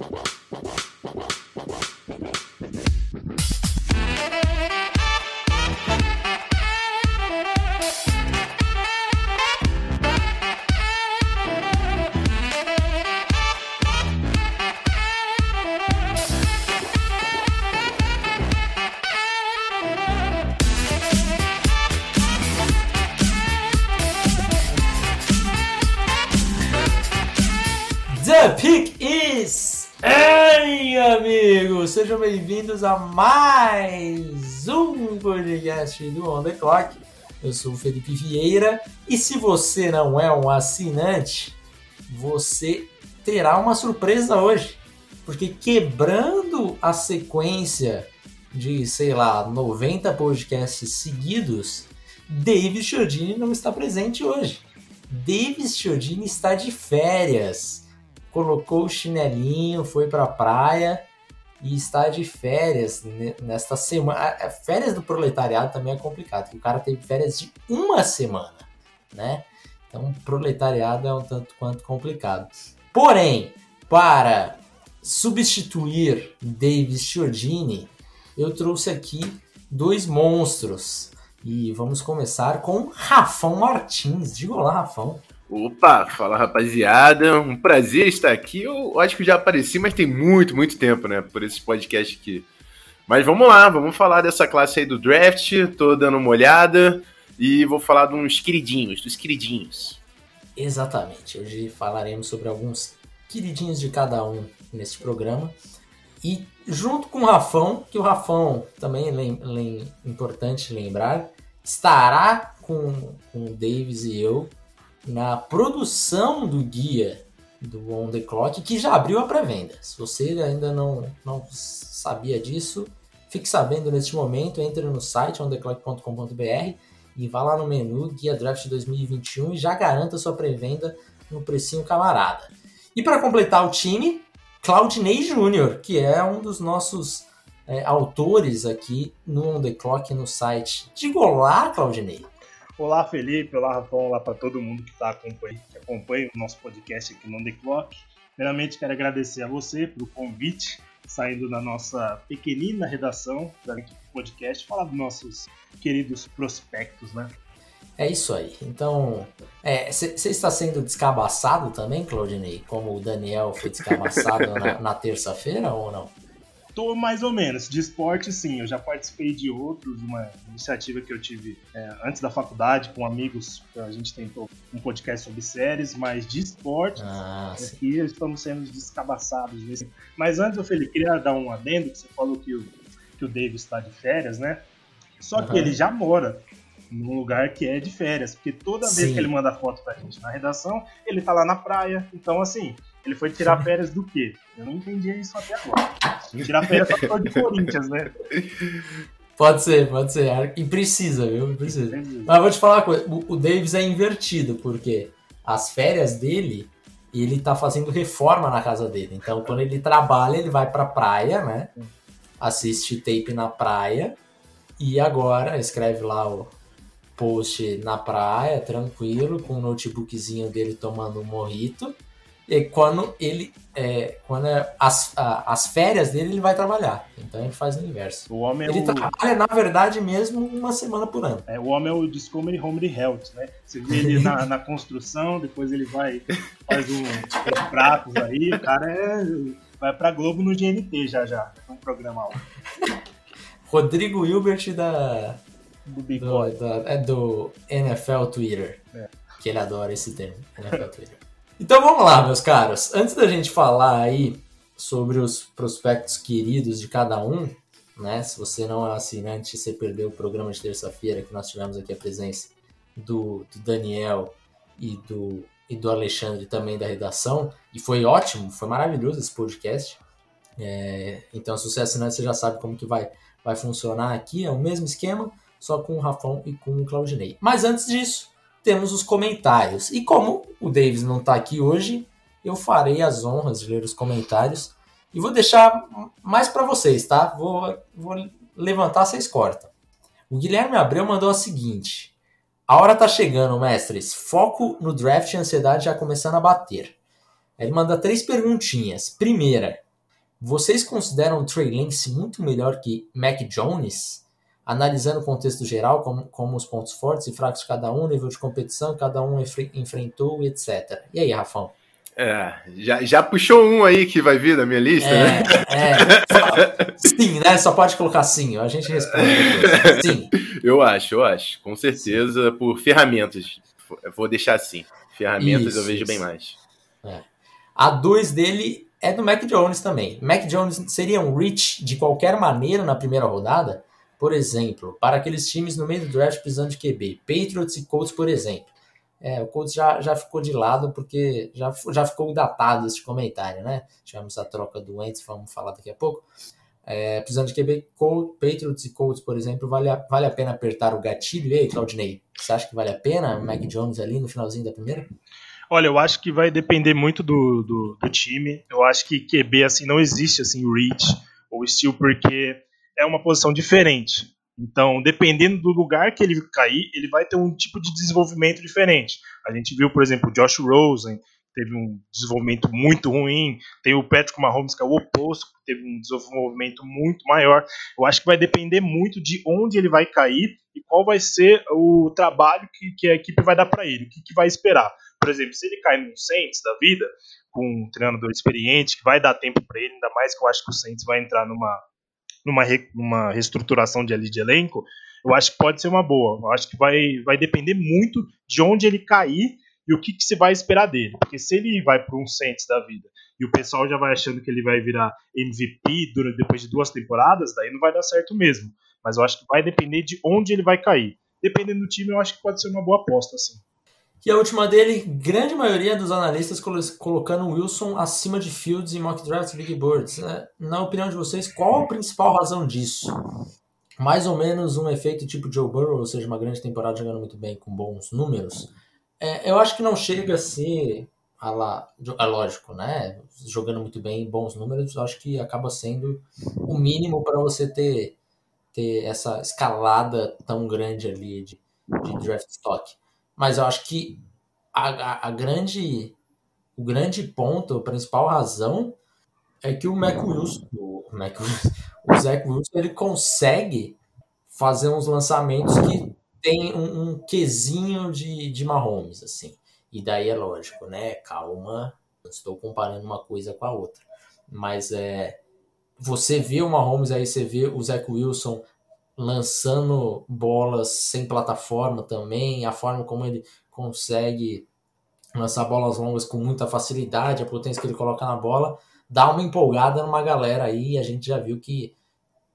The bem-vindos a mais um podcast do On The Clock. Eu sou o Felipe Vieira e se você não é um assinante, você terá uma surpresa hoje. Porque quebrando a sequência de, sei lá, 90 podcasts seguidos, David Chiodini não está presente hoje. David Chiodini está de férias colocou o chinelinho, foi pra praia e está de férias nesta semana. Férias do proletariado também é complicado, porque o cara teve férias de uma semana, né? Então, proletariado é um tanto quanto complicado. Porém, para substituir Davis Chiodini, eu trouxe aqui dois monstros. E vamos começar com Rafão Martins. Diga olá, Rafão. Opa, fala rapaziada, um prazer estar aqui. Eu acho que já apareci, mas tem muito, muito tempo, né, por esse podcast aqui. Mas vamos lá, vamos falar dessa classe aí do draft, tô dando uma olhada e vou falar de uns queridinhos, dos queridinhos. Exatamente, hoje falaremos sobre alguns queridinhos de cada um neste programa. E junto com o Rafão, que o Rafão também é importante lembrar, estará com, com o Davis e eu na produção do guia do On The Clock, que já abriu a pré-venda. Se você ainda não, não sabia disso, fique sabendo neste momento, entre no site ontheclock.com.br e vá lá no menu Guia Draft 2021 e já garanta sua pré-venda no precinho camarada. E para completar o time, Claudinei Júnior, que é um dos nossos é, autores aqui no On The Clock no site. Diga olá, Claudinei. Olá, Felipe. Olá, Rafão. Olá para todo mundo que está acompanhando, que acompanha o nosso podcast aqui no The Clock. Primeiramente, quero agradecer a você pelo convite, saindo da nossa pequenina redação da podcast, falar dos nossos queridos prospectos, né? É isso aí. Então, você é, está sendo descabaçado também, Claudinei? Como o Daniel foi descabaçado na, na terça-feira ou não? Tô mais ou menos. De esporte, sim. Eu já participei de outros, uma iniciativa que eu tive é, antes da faculdade, com amigos. A gente tentou um podcast sobre séries, mas de esporte, ah, aqui estamos sendo descabaçados. Mas antes, Felipe, queria dar um adendo, que você falou que o, que o Davis está de férias, né? Só que ele já mora num lugar que é de férias, porque toda Sim. vez que ele manda foto pra gente na redação, ele tá lá na praia. Então, assim, ele foi tirar férias do quê? Eu não entendi isso até agora. Tirar férias só de Corinthians, né? Pode ser, pode ser. E precisa, viu? Precisa. Mas eu vou te falar uma coisa: o Davis é invertido, porque as férias dele, ele tá fazendo reforma na casa dele. Então, quando ele trabalha, ele vai pra praia, né? Assiste tape na praia. E agora escreve lá o post na praia, tranquilo, com o notebookzinho dele tomando um morrito. E quando ele. É, quando é as, a, as férias dele, ele vai trabalhar. Então ele faz o inverso. O homem é ele o... trabalha, na verdade, mesmo uma semana por ano. É, o homem é o Discovery Home Health, né? Você vê ele na, na construção, depois ele vai, faz um, uns pratos aí, o cara é, vai pra Globo no GNT já já. É um programa lá. Rodrigo Hilbert da. Do, do, da, é do NFL Twitter. É. Que ele adora esse termo, NFL Twitter. Então vamos lá, meus caros. Antes da gente falar aí sobre os prospectos queridos de cada um, né? Se você não é assinante, você perdeu o programa de terça-feira que nós tivemos aqui a presença do, do, Daniel e do, e do Alexandre também da redação. E foi ótimo, foi maravilhoso esse podcast. É, então, se você é assinante, você já sabe como que vai, vai funcionar aqui. É o mesmo esquema, só com o Rafão e com o Claudinei. Mas antes disso, temos os comentários. E como o Davis não está aqui hoje, eu farei as honras de ler os comentários e vou deixar mais para vocês, tá? Vou, vou levantar, vocês cortam. O Guilherme Abreu mandou a seguinte: A hora tá chegando, mestres. Foco no draft e ansiedade já começando a bater. Ele manda três perguntinhas. Primeira, Vocês consideram o Trey Lance muito melhor que Mac Jones? Analisando o contexto geral, como, como os pontos fortes e fracos de cada um, nível de competição, cada um enfrentou, etc. E aí, Rafão? É, já, já puxou um aí que vai vir da minha lista, é, né? É. Sim, né? Só pode colocar sim, a gente responde depois. Sim. Eu acho, eu acho. Com certeza, sim. por ferramentas. Eu vou deixar assim. Ferramentas isso, eu vejo isso. bem mais. É. A 2 dele é do Mac Jones também. Mac Jones seria um reach de qualquer maneira na primeira rodada? Por exemplo, para aqueles times no meio do draft precisando de QB, Patriots e Colts, por exemplo. É, o Colts já, já ficou de lado porque já, já ficou datado esse comentário, né? Tivemos a troca do Wentz, vamos falar daqui a pouco. É, precisando de QB, Colts, Patriots e Colts, por exemplo, vale a, vale a pena apertar o gatilho? E aí, Claudinei, você acha que vale a pena o Mac Jones ali no finalzinho da primeira? Olha, eu acho que vai depender muito do, do, do time. Eu acho que QB assim não existe assim reach ou estilo porque é uma posição diferente. Então, dependendo do lugar que ele cair, ele vai ter um tipo de desenvolvimento diferente. A gente viu, por exemplo, o Josh Rosen, teve um desenvolvimento muito ruim. Tem o Patrick Mahomes, que é o oposto, que teve um desenvolvimento muito maior. Eu acho que vai depender muito de onde ele vai cair e qual vai ser o trabalho que, que a equipe vai dar para ele, o que, que vai esperar. Por exemplo, se ele cai num Saints da vida, com um treinador experiente, que vai dar tempo para ele, ainda mais que eu acho que o Saints vai entrar numa numa, re, numa reestruturação de, ali, de elenco, eu acho que pode ser uma boa. Eu acho que vai, vai depender muito de onde ele cair e o que, que se vai esperar dele. Porque se ele vai para um Saints da vida e o pessoal já vai achando que ele vai virar MVP durante, depois de duas temporadas, daí não vai dar certo mesmo. Mas eu acho que vai depender de onde ele vai cair. Dependendo do time, eu acho que pode ser uma boa aposta, assim. E a última dele, grande maioria dos analistas colocando Wilson acima de Fields em mock drafts Big Birds. Né? Na opinião de vocês, qual a principal razão disso? Mais ou menos um efeito tipo Joe Burrow, ou seja, uma grande temporada jogando muito bem com bons números. É, eu acho que não chega a ser, a lá, é lógico, né? Jogando muito bem, bons números, acho que acaba sendo o mínimo para você ter, ter essa escalada tão grande ali de, de draft stock. Mas eu acho que a, a, a grande, o grande ponto, a principal razão é que o Mac Wilson, o, Mac Wilson, o Zach Wilson, ele consegue fazer uns lançamentos que tem um, um quesinho de, de Mahomes, assim. E daí é lógico, né? Calma, estou comparando uma coisa com a outra. Mas é. Você vê o Mahomes aí, você vê o Zach Wilson lançando bolas sem plataforma também, a forma como ele consegue lançar bolas longas com muita facilidade, a potência que ele coloca na bola, dá uma empolgada numa galera aí, a gente já viu que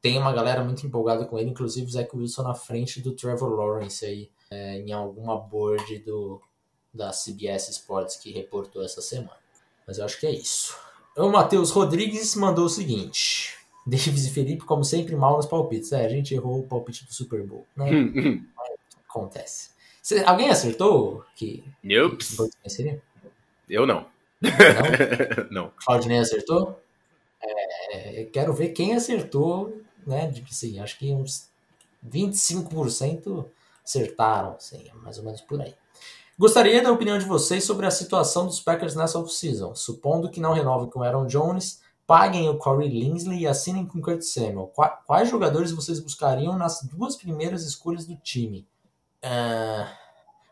tem uma galera muito empolgada com ele, inclusive o Zach Wilson na frente do Trevor Lawrence aí, é, em alguma board do, da CBS Sports que reportou essa semana. Mas eu acho que é isso. O Matheus Rodrigues mandou o seguinte: Davis e Felipe, como sempre, mal nos palpites. É, a gente errou o palpite do Super Bowl, né? Hum, hum. Acontece. Cê, alguém acertou que nope. Eu não. Não? não. Claudinei acertou? É, quero ver quem acertou, né? Tipo assim, acho que uns 25% acertaram, assim, mais ou menos por aí. Gostaria da opinião de vocês sobre a situação dos Packers nessa off-season. Supondo que não renovem com Aaron Jones, paguem o Corey Linsley e assinem com Kurt Samuel. Quais jogadores vocês buscariam nas duas primeiras escolhas do time? Uh,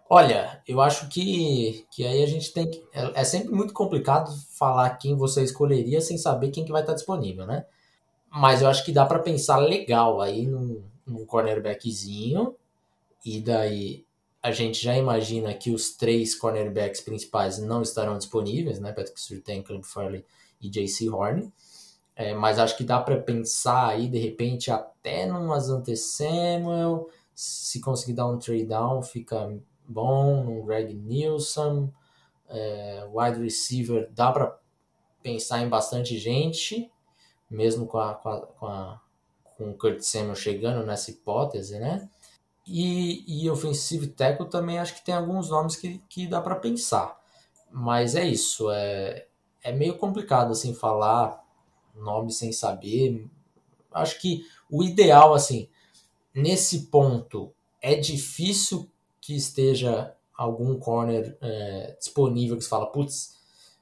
olha, eu acho que, que aí a gente tem que. É, é, sempre muito complicado falar quem você escolheria sem saber quem que vai estar disponível, né? Mas eu acho que dá para pensar legal aí num, num cornerbackzinho. E daí a gente já imagina que os três cornerbacks principais não estarão disponíveis, né? Patrick Surtain, Caleb Farley e JC Horn. É, mas acho que dá para pensar aí, de repente, até num Asante Samuel, se conseguir dar um trade down, fica bom, num Greg Nilsson, é, wide receiver, dá para pensar em bastante gente, mesmo com, a, com, a, com, a, com o Kurt Samuel chegando nessa hipótese, né? E, e ofensivo tackle também acho que tem alguns nomes que, que dá para pensar. Mas é isso, é, é meio complicado assim falar nome sem saber. Acho que o ideal assim, nesse ponto, é difícil que esteja algum corner é, disponível que você fala, putz,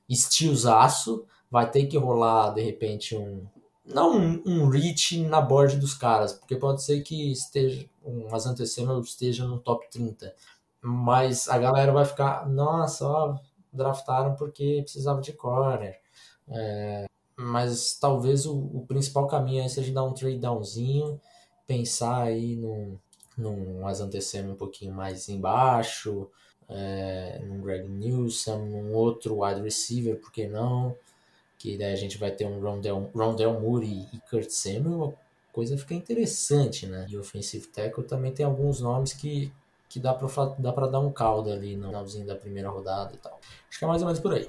estilzaço, vai ter que rolar, de repente, um. Não um, um reach na board dos caras, porque pode ser que esteja um Asante Samuel esteja no top 30. Mas a galera vai ficar, nossa, ó, draftaram porque precisava de corner. É, mas talvez o, o, principal caminho aí seja dar um trade downzinho, pensar aí num, num Samuel um pouquinho mais embaixo, é, num Greg Newsom, num outro wide receiver, por que não? Que daí a gente vai ter um Rondell, Rondell Moore e Kurt Samuel, a coisa fica interessante, né? E Offensive Tackle também tem alguns nomes que, que dá pra, dá pra dar um caldo ali no finalzinho da primeira rodada e tal. Acho que é mais ou menos por aí.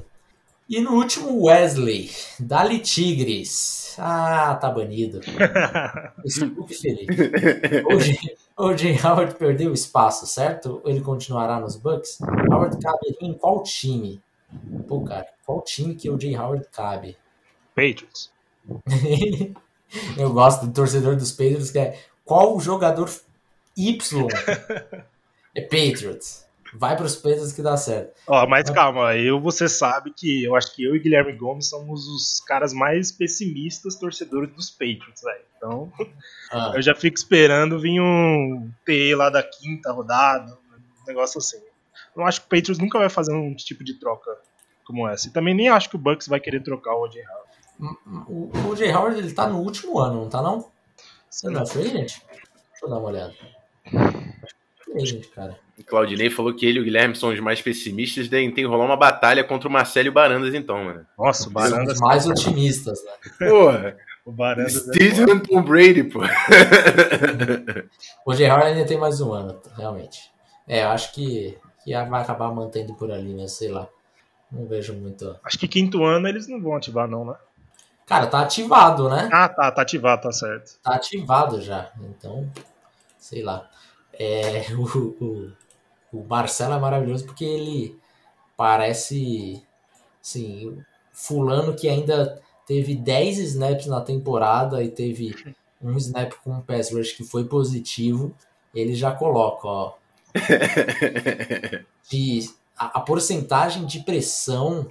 E no último, Wesley, Dali Tigres. Ah, tá banido. Felipe. Hoje, o Jay Howard perdeu espaço, certo? Ele continuará nos Bucks? Howard cabe em qual time? Pô, cara, qual time que o Jay Howard cabe? Patriots. Eu gosto do torcedor dos Patriots que é qual jogador Y? é Patriots. Vai para os Patriots que dá certo. Ó, mas calma, eu você sabe que eu acho que eu e Guilherme Gomes somos os caras mais pessimistas torcedores dos Patriots, velho. Então, ah. eu já fico esperando vir um TE lá da quinta rodada, um negócio assim. Não acho que o Patriots nunca vai fazer um tipo de troca como essa. E também nem acho que o Bucks vai querer trocar o O.J. Howard. O O.J. Howard ele tá no último ano, não tá não? Você não é free Deixa eu dar uma olhada. Free cara. O Claudinei falou que ele e o Guilherme são os mais pessimistas, daí tem que rolar uma batalha contra o Marcelo e o Barandas, então, mano. Nossa, o Barandas. Os mais otimistas, né? Porra. O Barandas. Steven é Tom Brady, pô. o Gerard ainda tem mais um ano, realmente. É, eu acho que, que vai acabar mantendo por ali, né? Sei lá. Não vejo muito. Acho que quinto ano eles não vão ativar, não, né? Cara, tá ativado, né? Ah, tá, tá ativado, tá certo. Tá ativado já. Então, sei lá. É, o, o, o Marcelo é maravilhoso porque ele parece, assim, fulano que ainda teve 10 snaps na temporada e teve um snap com um pass rush que foi positivo, ele já coloca, ó, de, a, a, porcentagem de pressão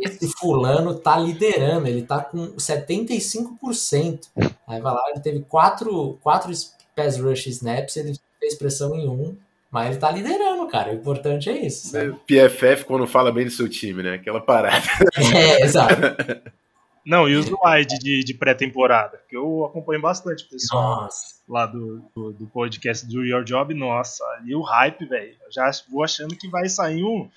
esse fulano tá liderando, ele tá com 75%. Aí vai lá, ele teve quatro, quatro pass rush snaps, ele fez pressão em um, mas ele tá liderando, cara. O importante é isso. Sabe? PFF quando fala bem do seu time, né? Aquela parada. É, exato. Não, e os wide de, de pré-temporada, que eu acompanho bastante o pessoal nossa. lá do, do, do, podcast do Your Job. Nossa, ali o hype, velho. Já vou achando que vai sair um,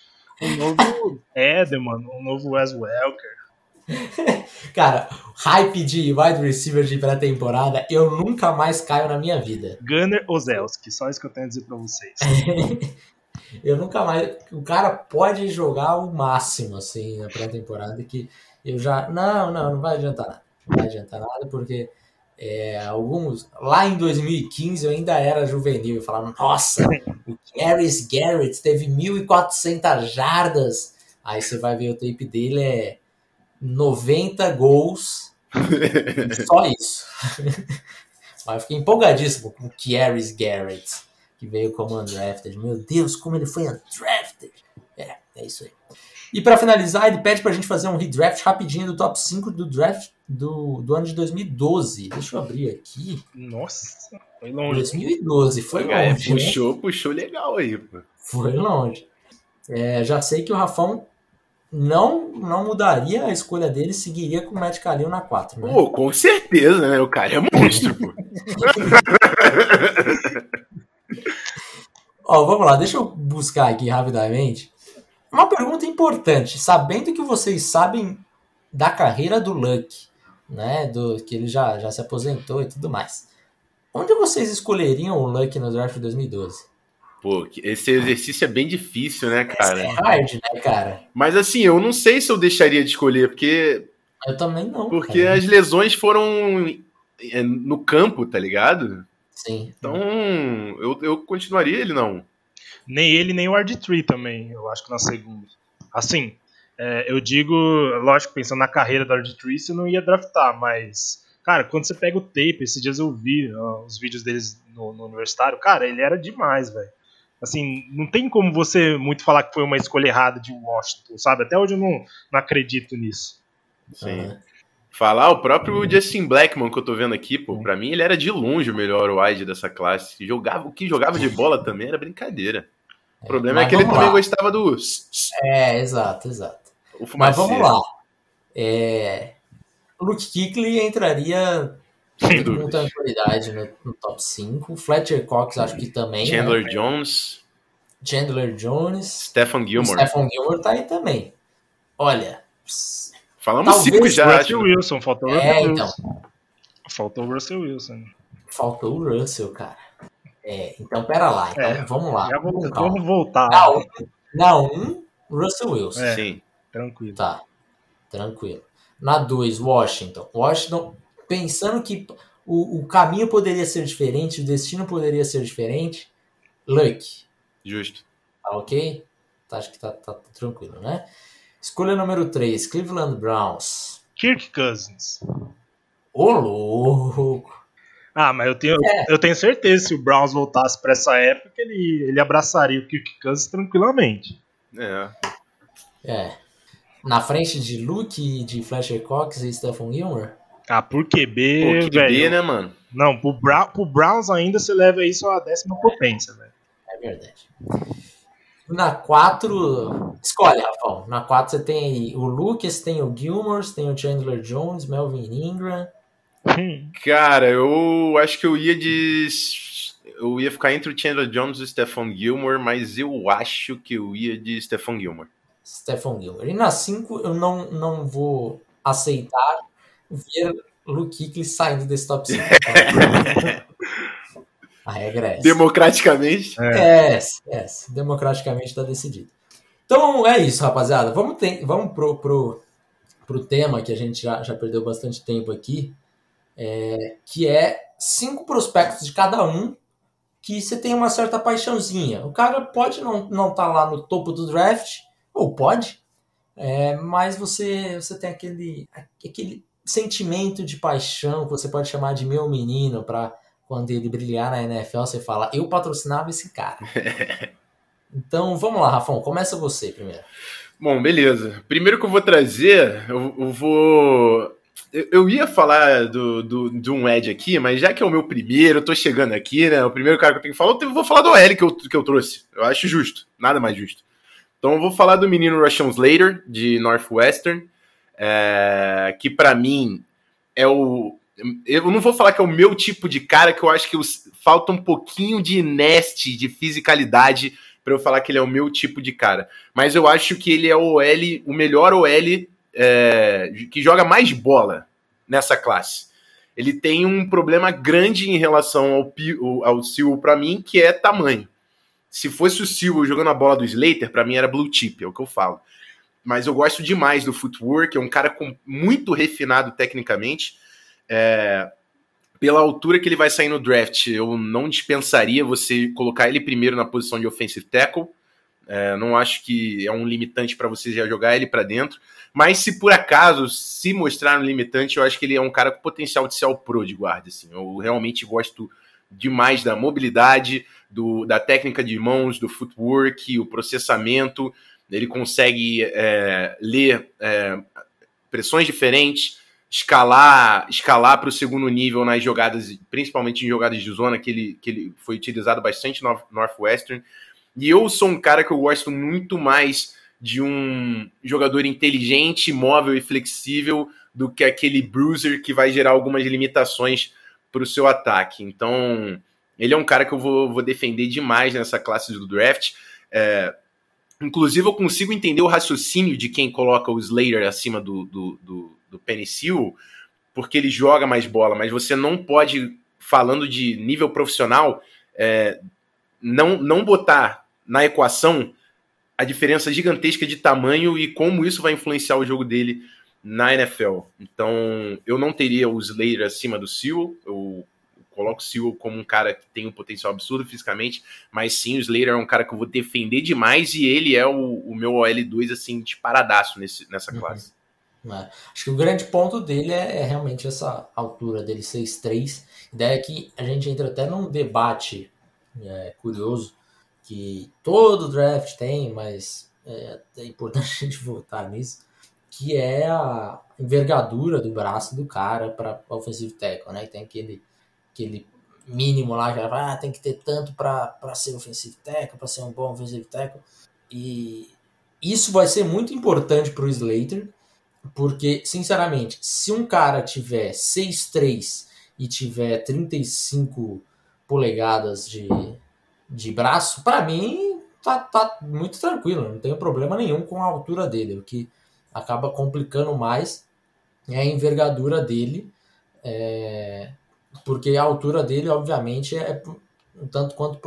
um novo Edelman, um novo Wes Welker. Cara, hype de wide receiver de pré-temporada, eu nunca mais caio na minha vida. Gunner Ozelski, só isso que eu tenho a dizer pra vocês. eu nunca mais. O cara pode jogar o máximo, assim, na pré-temporada, que eu já. Não, não, não vai adiantar nada. Não vai adiantar nada, porque é, alguns. Lá em 2015 eu ainda era juvenil e falava, nossa, o Harris Garrett teve 1.400 jardas. Aí você vai ver o tape dele, é 90 gols. só isso. Mas eu fiquei empolgadíssimo com o Kieris Garrett, que veio como undrafted. Meu Deus, como ele foi undrafted. É, é isso aí. E para finalizar, ele pede pra gente fazer um redraft rapidinho do top 5 do draft do, do ano de 2012. Deixa eu abrir aqui. Nossa, foi longe. 2012, foi longe. É, puxou, né? puxou legal aí, pô. Foi longe. É, já sei que o Rafão não não mudaria a escolha dele, seguiria com o Matt Kalil na 4. Né? Pô, com certeza, né? O cara é monstro, pô. Ó, vamos lá, deixa eu buscar aqui rapidamente. Uma pergunta importante, sabendo que vocês sabem da carreira do Luck, né, do que ele já, já se aposentou e tudo mais. Onde vocês escolheriam o Luck no draft de 2012? Pô, esse exercício é bem difícil, né, cara? é hard, né, cara? Mas assim, eu não sei se eu deixaria de escolher, porque. Eu também não. Porque cara. as lesões foram é, no campo, tá ligado? Sim. Então, eu, eu continuaria ele, não. Nem ele, nem o RD3 também, eu acho que na segunda. Assim, é, eu digo, lógico, pensando na carreira do RD3, você não ia draftar, mas. Cara, quando você pega o tape, esses dias eu vi ó, os vídeos deles no, no universitário, cara, ele era demais, velho assim, não tem como você muito falar que foi uma escolha errada de Washington, sabe? Até hoje eu não, não acredito nisso. Sim. Uhum. Falar o próprio Justin Blackman que eu tô vendo aqui, pô, pra mim ele era de longe o melhor wide dessa classe. Jogava, o que jogava de bola também era brincadeira. O problema é, é que ele também lá. gostava do. É, exato, exato. Mas vamos lá. É... Luke Kickley entraria Sem com tranquilidade no, no, top 5. Fletcher Cox acho que também. Né? Chandler né? Jones. Chandler Jones. Stephen Gilmore. Stephen Gilmore tá aí também. Olha. Falamos cinco já. Russell Wilson, faltou o é, Russell então. Faltou o Russell Wilson. Faltou o Russell, cara. É, então pera lá. Então é, vamos lá. Vamos, vamos, voltar. Na 1, um, Russell Wilson. É, Sim. Tranquilo. Tá. Tranquilo. Na 2, Washington. Washington, pensando que o, o caminho poderia ser diferente, o destino poderia ser diferente. Luck. Justo. Tá ok? Tá, acho que tá, tá, tá tranquilo, né? Escolha número 3, Cleveland Browns. Kirk Cousins. Ô, louco! Ah, mas eu tenho, é. eu tenho certeza se o Browns voltasse para essa época, ele, ele abraçaria o Kirk Cousins tranquilamente. É. É. Na frente de Luke, de Fletcher Cox e Stephen Gilmore? Ah, por QB, Pô, QB, né, mano? Não, pro, Brown, pro Browns ainda você leva isso à décima potência, velho. É verdade. Na 4, escolhe, Rafael. Na 4 você tem o Lucas, tem o Gilmore, tem o Chandler Jones, Melvin Ingram. Hum. Cara, eu acho que eu ia de. Eu ia ficar entre o Chandler Jones e o Stephon Gilmore, mas eu acho que eu ia de Stephon Gilmore. Stephon Gilmore. E na 5 eu não, não vou aceitar ver Luke Kuechly saindo desse top 5. A regra é essa. Democraticamente? É, é, é democraticamente está decidido. Então é isso, rapaziada. Vamos, ter, vamos pro, pro, pro tema que a gente já, já perdeu bastante tempo aqui, é, que é cinco prospectos de cada um que você tem uma certa paixãozinha. O cara pode não estar não tá lá no topo do draft, ou pode, é, mas você, você tem aquele, aquele sentimento de paixão que você pode chamar de meu menino para quando ele brilhar na NFL, você fala, eu patrocinava esse cara. então, vamos lá, Rafão, começa você primeiro. Bom, beleza. Primeiro que eu vou trazer, eu, eu vou. Eu, eu, ia falar do, do, de um Ed aqui, mas já que é o meu primeiro, eu tô chegando aqui, né? O primeiro cara que eu tenho que falar, eu vou falar do OL que eu, que eu trouxe. Eu acho justo, nada mais justo. Então eu vou falar do menino Russian Slater, de Northwestern, é, que para mim é o, eu não vou falar que é o meu tipo de cara, que eu acho que falta um pouquinho de nest, de fisicalidade, para eu falar que ele é o meu tipo de cara. Mas eu acho que ele é o OL, o melhor OL é, que joga mais bola nessa classe. Ele tem um problema grande em relação ao, ao Silva para mim, que é tamanho. Se fosse o Silva jogando a bola do Slater, para mim era blue chip, é o que eu falo. Mas eu gosto demais do footwork, é um cara com, muito refinado tecnicamente é, pela altura que ele vai sair no draft, eu não dispensaria você colocar ele primeiro na posição de offensive tackle. É, não acho que é um limitante para você já jogar ele para dentro. Mas se por acaso se mostrar um limitante, eu acho que ele é um cara com potencial de ser o pro de guarda. Assim. Eu realmente gosto demais da mobilidade, do, da técnica de mãos, do footwork, o processamento. Ele consegue é, ler é, pressões diferentes, escalar escalar para o segundo nível nas jogadas, principalmente em jogadas de zona, que ele, que ele foi utilizado bastante no Northwestern. E eu sou um cara que eu gosto muito mais de um jogador inteligente, móvel e flexível do que aquele bruiser que vai gerar algumas limitações para o seu ataque. Então, ele é um cara que eu vou, vou defender demais nessa classe do draft. É, inclusive, eu consigo entender o raciocínio de quem coloca o Slater acima do, do, do do Penicil, porque ele joga mais bola, mas você não pode, falando de nível profissional, é, não, não botar na equação a diferença gigantesca de tamanho e como isso vai influenciar o jogo dele na NFL. Então, eu não teria o Slater acima do Sewell, eu coloco o Sewell como um cara que tem um potencial absurdo fisicamente, mas sim, o Slater é um cara que eu vou defender demais e ele é o, o meu OL2, assim, disparadaço nesse, nessa uhum. classe. Né? Acho que o grande ponto dele é, é realmente essa altura dele, 6'3". Ideia que a gente entra até num debate é, curioso, que todo draft tem, mas é, é importante a gente voltar nisso, que é a envergadura do braço do cara para offensive tackle, né? Tem aquele, aquele mínimo lá, já ah, tem que ter tanto para ser offensive tackle, para ser um bom offensive tackle. E isso vai ser muito importante para o Slater, porque, sinceramente, se um cara tiver 6'3 e tiver 35 polegadas de, de braço, para mim tá, tá muito tranquilo, não tenho problema nenhum com a altura dele. O que acaba complicando mais é a envergadura dele, é, porque a altura dele, obviamente, é um tanto quanto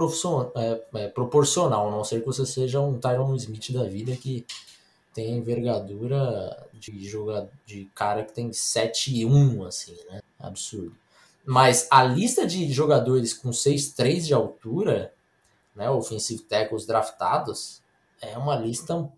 é, é, proporcional, a não ser que você seja um Tyron Smith da vida que tem envergadura de jogador de cara que tem 7 e 1, assim, né? Absurdo. Mas a lista de jogadores com 6'3 de altura, né, offensive tackles draftados, é uma lista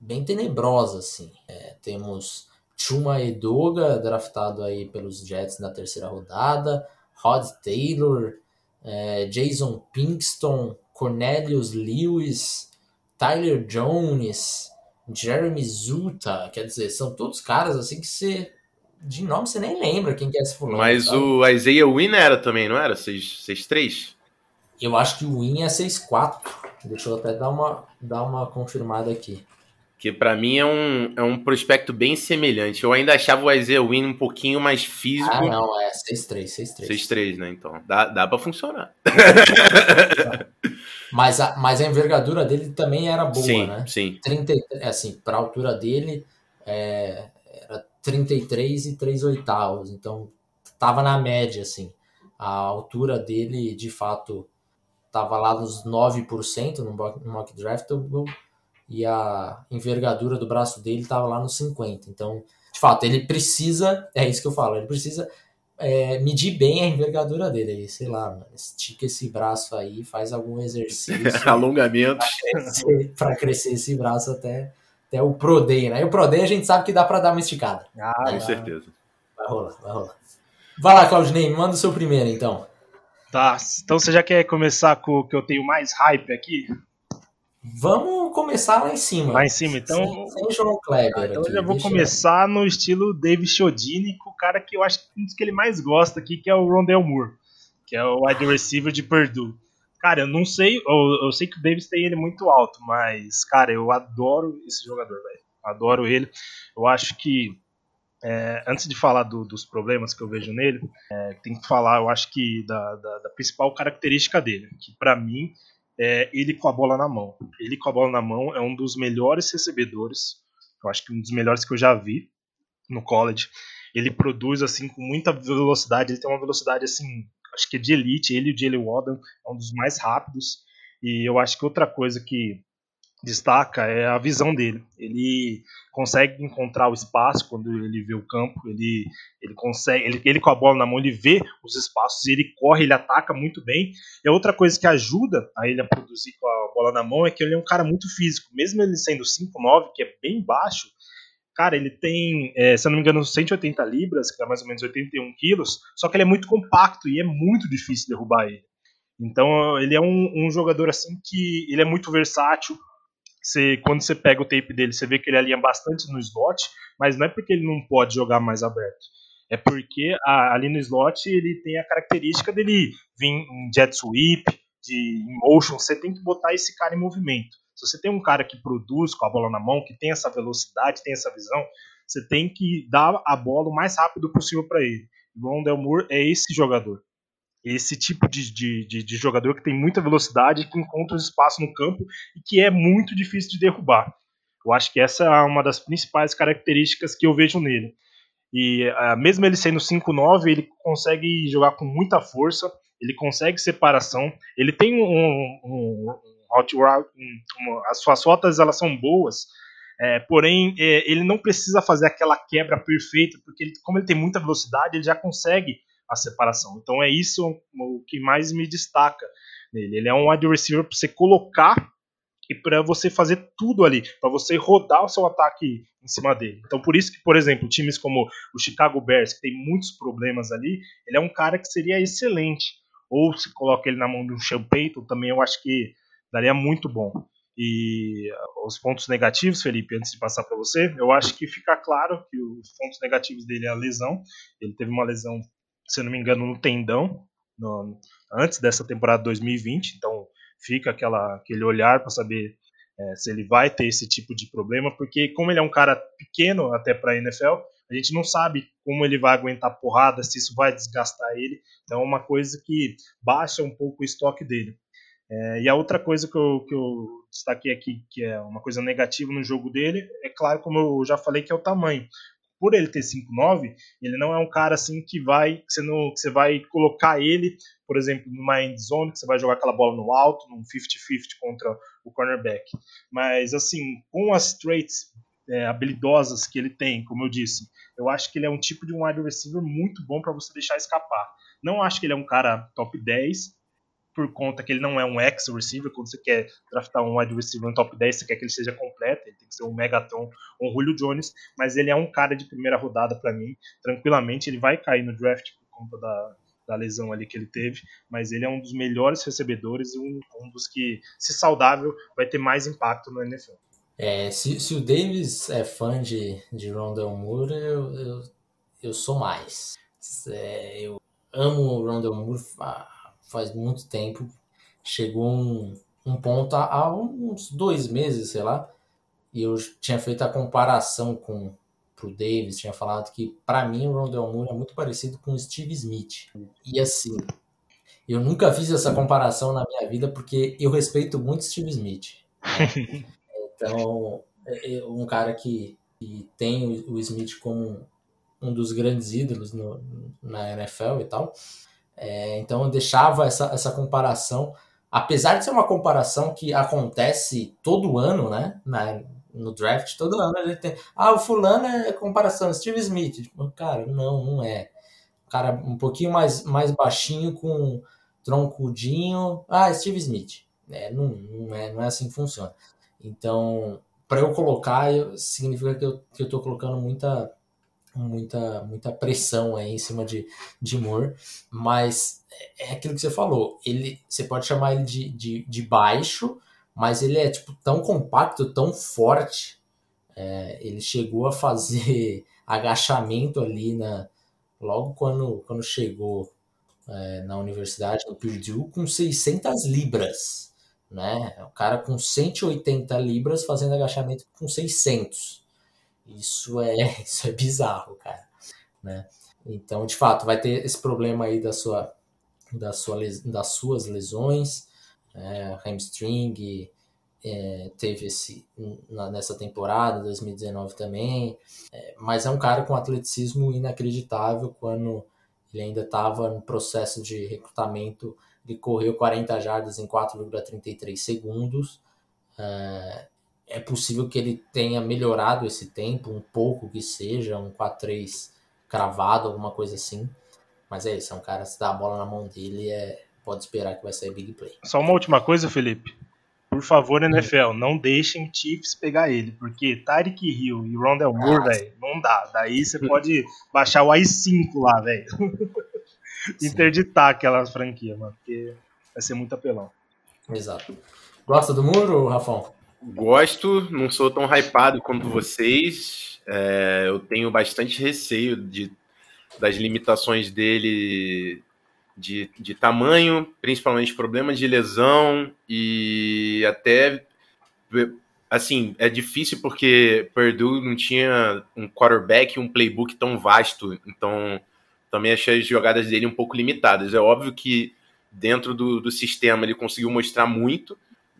bem tenebrosa, assim. É, temos Chuma Edoga, draftado aí pelos Jets na terceira rodada, Rod Taylor, é, Jason Pinkston, Cornelius Lewis, Tyler Jones, Jeremy Zuta, quer dizer, são todos caras assim que você de nome você nem lembra quem que é esse fulano. Mas sabe? o Isaiah Wynn era também, não era? 6'3"? Eu acho que o Win é 6'4". Deixa eu até dar uma, dar uma confirmada aqui que para mim é um, é um prospecto bem semelhante. Eu ainda achava o Isaiah Win um pouquinho mais físico. Ah, não, é 6-3, 6-3. 6-3, né? Então, dá, dá pra funcionar. mas, a, mas a envergadura dele também era boa, sim, né? Sim, 30, assim, pra altura dele, é, era 33 e 3 oitavos. Então, tava na média, assim. A altura dele, de fato, tava lá nos 9% no mock draft. Eu, e a envergadura do braço dele estava lá nos 50. Então, de fato, ele precisa, é isso que eu falo, ele precisa é, medir bem a envergadura dele. Aí, sei lá, mano, estica esse braço aí, faz algum exercício. Alongamento. Para crescer, crescer, esse braço até, até o Pro Day, né? E o Pro Day a gente sabe que dá para dar uma esticada. Ah, com certeza. Vai rolar, vai rolar. Vai lá, Claudinei, manda o seu primeiro então. Tá, então você já quer começar com o que eu tenho mais hype aqui? Vamos começar lá em cima. Lá em cima, então. Sem, sem João Kleber. Ah, então aqui, eu já vou começar no estilo David Chodini, com o cara que eu acho que um dos que ele mais gosta aqui, que é o Rondell Moore, que é o wide receiver de Purdue. Cara, eu não sei, eu, eu sei que o Davis tem ele muito alto, mas, cara, eu adoro esse jogador, velho. Adoro ele. Eu acho que, é, antes de falar do, dos problemas que eu vejo nele, é, tem que falar, eu acho que, da, da, da principal característica dele, que para mim é ele com a bola na mão. Ele com a bola na mão é um dos melhores recebedores, eu acho que um dos melhores que eu já vi no college. Ele produz assim com muita velocidade, ele tem uma velocidade assim, acho que é de elite. Ele e o Jalen Waddle é um dos mais rápidos. E eu acho que outra coisa que destaca é a visão dele. Ele consegue encontrar o espaço quando ele vê o campo, ele, ele consegue, ele, ele com a bola na mão, ele vê os espaços, ele corre, ele ataca muito bem. E outra coisa que ajuda a ele a produzir com a bola na mão é que ele é um cara muito físico, mesmo ele sendo 5'9", que é bem baixo, cara, ele tem, é, se eu não me engano, 180 libras, que dá mais ou menos 81 quilos, só que ele é muito compacto e é muito difícil derrubar ele. Então ele é um, um jogador assim que ele é muito versátil, você, quando você pega o tape dele, você vê que ele alinha bastante no slot, mas não é porque ele não pode jogar mais aberto. É porque a, ali no slot ele tem a característica dele vir em jet sweep, de motion, você tem que botar esse cara em movimento. Se você tem um cara que produz com a bola na mão, que tem essa velocidade, tem essa visão, você tem que dar a bola o mais rápido possível para ele. Ron Del Moore é esse jogador esse tipo de, de, de, jogador que tem muita velocidade, que encontra os espaços no campo e que é muito difícil de derrubar. Eu acho que essa é uma das principais características que eu vejo nele. E uh, mesmo ele sendo 5'9", ele consegue jogar com muita força, ele consegue separação, ele tem um, um, um um, as suas rotas elas são boas, é, porém é, ele não precisa fazer aquela quebra perfeita, porque ele, como ele tem muita velocidade, ele já consegue a separação. Então é isso o que mais me destaca nele. Ele é um wide receiver para você colocar e para você fazer tudo ali, para você rodar o seu ataque em cima dele. Então por isso que, por exemplo, times como o Chicago Bears, que tem muitos problemas ali, ele é um cara que seria excelente. Ou se coloca ele na mão de um Sean também eu acho que daria muito bom. E os pontos negativos, Felipe, antes de passar para você, eu acho que fica claro que os pontos negativos dele é a lesão. Ele teve uma lesão, se não me engano, no tendão no, antes dessa temporada 2020, então fica aquela, aquele olhar para saber é, se ele vai ter esse tipo de problema, porque como ele é um cara pequeno até para a NFL, a gente não sabe como ele vai aguentar porrada, se isso vai desgastar ele. Então é uma coisa que baixa um pouco o estoque dele. É, e a outra coisa que eu, que eu destaquei aqui, que é uma coisa negativa no jogo dele, é claro, como eu já falei, que é o tamanho por ele ter 5'9", ele não é um cara assim que vai que você, não, que você vai colocar ele, por exemplo, numa end zone, que você vai jogar aquela bola no alto, num 50-50 contra o cornerback. Mas assim, com as traits é, habilidosas que ele tem, como eu disse, eu acho que ele é um tipo de um wide receiver muito bom para você deixar escapar. Não acho que ele é um cara top 10, por conta que ele não é um ex receiver, quando você quer draftar um wide receiver no top 10, você quer que ele seja completo, ele tem que ser um Megatron ou um Julio Jones, mas ele é um cara de primeira rodada para mim, tranquilamente, ele vai cair no draft por conta da, da lesão ali que ele teve, mas ele é um dos melhores recebedores e um, um dos que, se saudável, vai ter mais impacto no NFL. É, se, se o Davis é fã de, de Rondell Moore, eu, eu, eu sou mais. É, eu amo o Rondell Moore faz muito tempo. Chegou um, um ponto há, há uns dois meses, sei lá, e eu tinha feito a comparação com pro Davis, tinha falado que para mim o Rondell Moore é muito parecido com o Steve Smith. E assim, eu nunca fiz essa comparação na minha vida porque eu respeito muito Steve Smith. Né? Então, é, é um cara que, que tem o Smith como um dos grandes ídolos no, na NFL e tal. É, então eu deixava essa, essa comparação, apesar de ser uma comparação que acontece todo ano, né? Na, no draft, todo ano a gente tem. Ah, o fulano é comparação, Steve Smith. Tipo, cara, não, não é. O cara um pouquinho mais, mais baixinho, com troncudinho. Ah, Steve Smith. É, não, não, é, não é assim que funciona. Então, para eu colocar, significa que eu, que eu tô colocando muita muita, muita pressão aí em cima de, de Moore, mas é, é aquilo que você falou, ele, você pode chamar ele de, de, de baixo, mas ele é tipo tão compacto, tão forte, é, ele chegou a fazer agachamento ali na logo quando, quando chegou é, na universidade do Purdue com 600 libras, né? O cara com 180 libras fazendo agachamento com 600. Isso é, isso é bizarro, cara, né? Então, de fato, vai ter esse problema aí da sua, da sua, das suas lesões, é, hamstring, é, teve esse na, nessa temporada, 2019 também, é, mas é um cara com atleticismo inacreditável quando ele ainda estava no processo de recrutamento, ele correu 40 jardas em 4,33 segundos, é, é possível que ele tenha melhorado esse tempo, um pouco que seja, um 4-3 cravado, alguma coisa assim. Mas é isso, é um cara, se dá a bola na mão dele, é, pode esperar que vai sair big play. Só uma última coisa, Felipe. Por favor, NFL, não deixem Chiefs pegar ele, porque Tyreek Hill e Rondell Moore, velho, não dá. Daí você pode baixar o i5 lá, velho. Interditar aquela franquia, mano, porque vai ser muito apelão. Exato. Gosta do muro, Rafão? Gosto, não sou tão hypado quanto vocês. É, eu tenho bastante receio de, das limitações dele de, de tamanho, principalmente problemas de lesão e até assim, é difícil porque Purdue não tinha um quarterback, um playbook tão vasto, então também achei as jogadas dele um pouco limitadas. É óbvio que dentro do, do sistema ele conseguiu mostrar muito,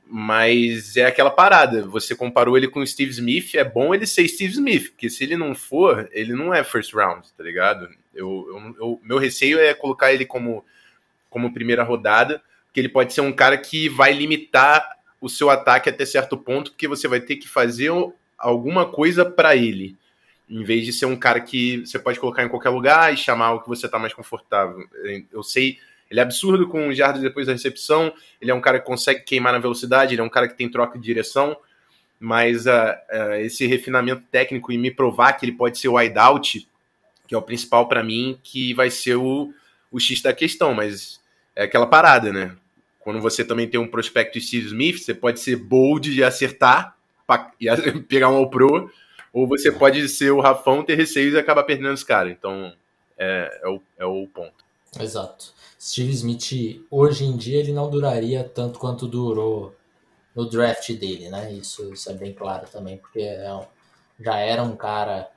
mas é aquela parada. Você comparou ele com o Steve Smith, é bom ele ser Steve Smith, porque se ele não for, ele não é first round, tá ligado? Eu, eu, eu, meu receio é colocar ele como, como primeira rodada, porque ele pode ser um cara que vai limitar o seu ataque até certo ponto, porque você vai ter que fazer alguma coisa para ele, em vez de ser um cara que você pode colocar em qualquer lugar e chamar o que você tá mais confortável. Eu sei ele é absurdo com jardas depois da recepção. Ele é um cara que consegue queimar na velocidade. Ele é um cara que tem troca de direção. Mas uh, uh, esse refinamento técnico e me provar que ele pode ser o wideout, que é o principal para mim, que vai ser o, o X da questão. Mas é aquela parada, né? quando você também tem um prospecto Steve Smith, você pode ser bold de acertar e pegar um All-Pro, ou você pode ser o Rafão, ter receios e acabar perdendo os caras. Então, é, é, o, é o ponto. Exato. Steve Smith, hoje em dia, ele não duraria tanto quanto durou no draft dele, né? Isso, isso é bem claro também, porque é um, já era um cara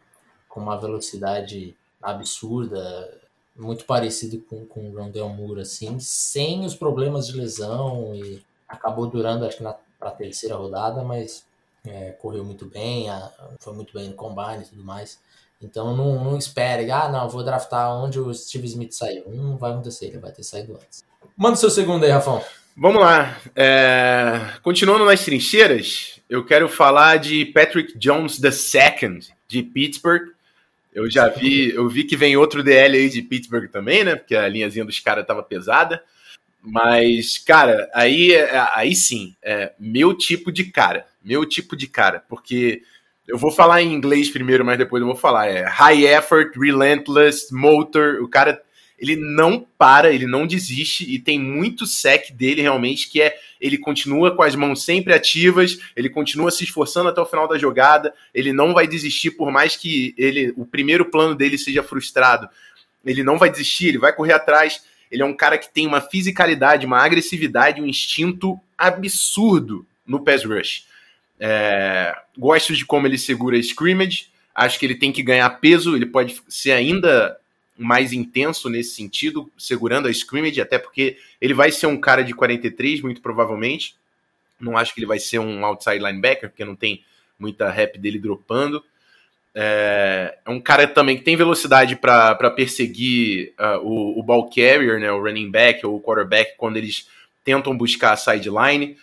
com uma velocidade absurda, muito parecido com, com o Rondell Moore, assim, sem os problemas de lesão e acabou durando, acho que na pra terceira rodada, mas é, correu muito bem, a, foi muito bem no combine e tudo mais. Então não, não espere, ah, não, vou draftar onde o Steve Smith saiu. Não vai acontecer, ele vai ter saído antes. Manda o seu segundo aí, Rafão. Vamos lá. É... Continuando nas trincheiras, eu quero falar de Patrick Jones II, de Pittsburgh. Eu já vi, eu vi que vem outro DL aí de Pittsburgh também, né? Porque a linhazinha dos caras tava pesada. Mas, cara, aí, aí sim, é meu tipo de cara. Meu tipo de cara. Porque eu vou falar em inglês primeiro, mas depois eu vou falar. É high effort, relentless, motor. O cara ele não para, ele não desiste e tem muito sec dele realmente que é ele continua com as mãos sempre ativas, ele continua se esforçando até o final da jogada, ele não vai desistir por mais que ele o primeiro plano dele seja frustrado. Ele não vai desistir, ele vai correr atrás. Ele é um cara que tem uma fisicalidade, uma agressividade, um instinto absurdo no pass rush. É, gosto de como ele segura a scrimmage. Acho que ele tem que ganhar peso. Ele pode ser ainda mais intenso nesse sentido, segurando a scrimmage, até porque ele vai ser um cara de 43, muito provavelmente. Não acho que ele vai ser um outside linebacker, porque não tem muita rap dele dropando. É, é um cara também que tem velocidade para perseguir uh, o, o ball carrier, né, o running back ou o quarterback, quando eles tentam buscar a sideline.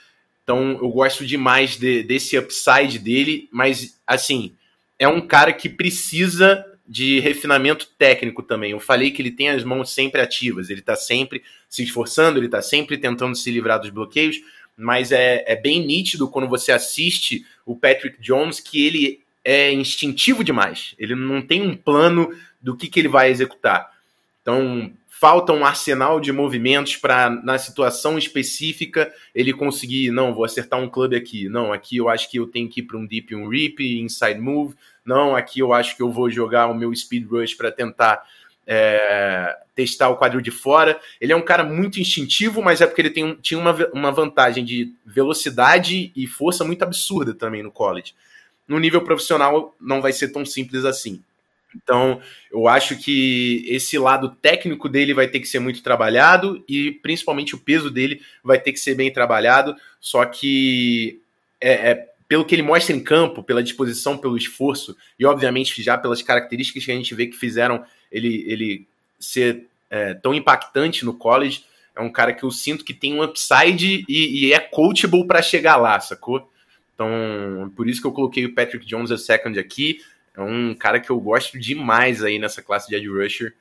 Então eu gosto demais de, desse upside dele, mas assim, é um cara que precisa de refinamento técnico também. Eu falei que ele tem as mãos sempre ativas, ele está sempre se esforçando, ele está sempre tentando se livrar dos bloqueios, mas é, é bem nítido quando você assiste o Patrick Jones que ele é instintivo demais. Ele não tem um plano do que, que ele vai executar. Então, falta um arsenal de movimentos para, na situação específica, ele conseguir, não, vou acertar um clube aqui. Não, aqui eu acho que eu tenho que ir para um deep, um rip, inside move. Não, aqui eu acho que eu vou jogar o meu speed rush para tentar é, testar o quadril de fora. Ele é um cara muito instintivo, mas é porque ele tem, tinha uma, uma vantagem de velocidade e força muito absurda também no college. No nível profissional, não vai ser tão simples assim. Então, eu acho que esse lado técnico dele vai ter que ser muito trabalhado e principalmente o peso dele vai ter que ser bem trabalhado. Só que é, é pelo que ele mostra em campo, pela disposição, pelo esforço e obviamente já pelas características que a gente vê que fizeram ele, ele ser é, tão impactante no college, é um cara que eu sinto que tem um upside e, e é coachable para chegar lá, sacou? Então, por isso que eu coloquei o Patrick Jones a second aqui. É um cara que eu gosto demais aí nessa classe de edge rusher.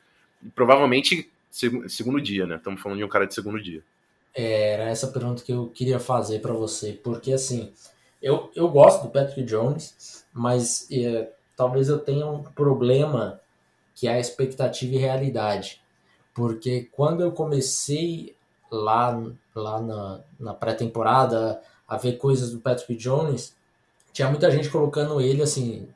Provavelmente segundo dia, né? Estamos falando de um cara de segundo dia. É, era essa pergunta que eu queria fazer para você, porque assim, eu, eu gosto do Patrick Jones, mas é, talvez eu tenha um problema que é a expectativa e realidade. Porque quando eu comecei lá, lá na, na pré-temporada a ver coisas do Patrick Jones, tinha muita gente colocando ele assim,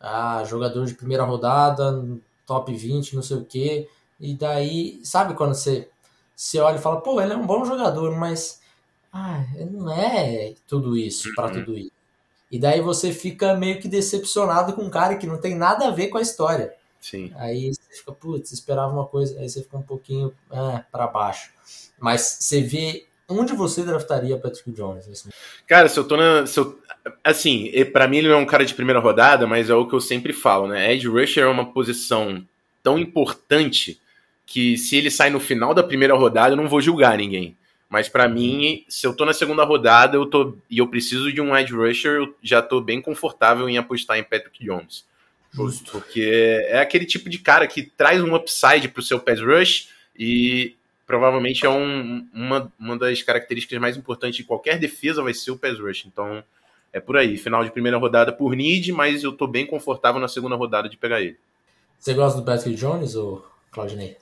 ah, jogador de primeira rodada, top 20, não sei o quê. E daí, sabe quando você, você olha e fala, pô, ele é um bom jogador, mas ah, ele não é tudo isso, para uhum. tudo isso. E daí você fica meio que decepcionado com um cara que não tem nada a ver com a história. Sim. Aí você fica, putz, esperava uma coisa, aí você fica um pouquinho é, para baixo. Mas você vê onde você draftaria Patrick Jones? Assim? Cara, se eu tô na. Se eu, assim, para mim ele não é um cara de primeira rodada, mas é o que eu sempre falo, né? Edge Rusher é uma posição tão importante que se ele sai no final da primeira rodada, eu não vou julgar ninguém. Mas para mim, se eu tô na segunda rodada eu tô, e eu preciso de um edge rusher, eu já tô bem confortável em apostar em Patrick Jones. Justo. Porque é aquele tipo de cara que traz um upside pro seu pass rush e provavelmente é um, uma, uma das características mais importantes de qualquer defesa vai ser o pass rush. Então, é por aí. Final de primeira rodada por need, mas eu tô bem confortável na segunda rodada de pegar ele. Você gosta do Patrick Jones ou Claudinei?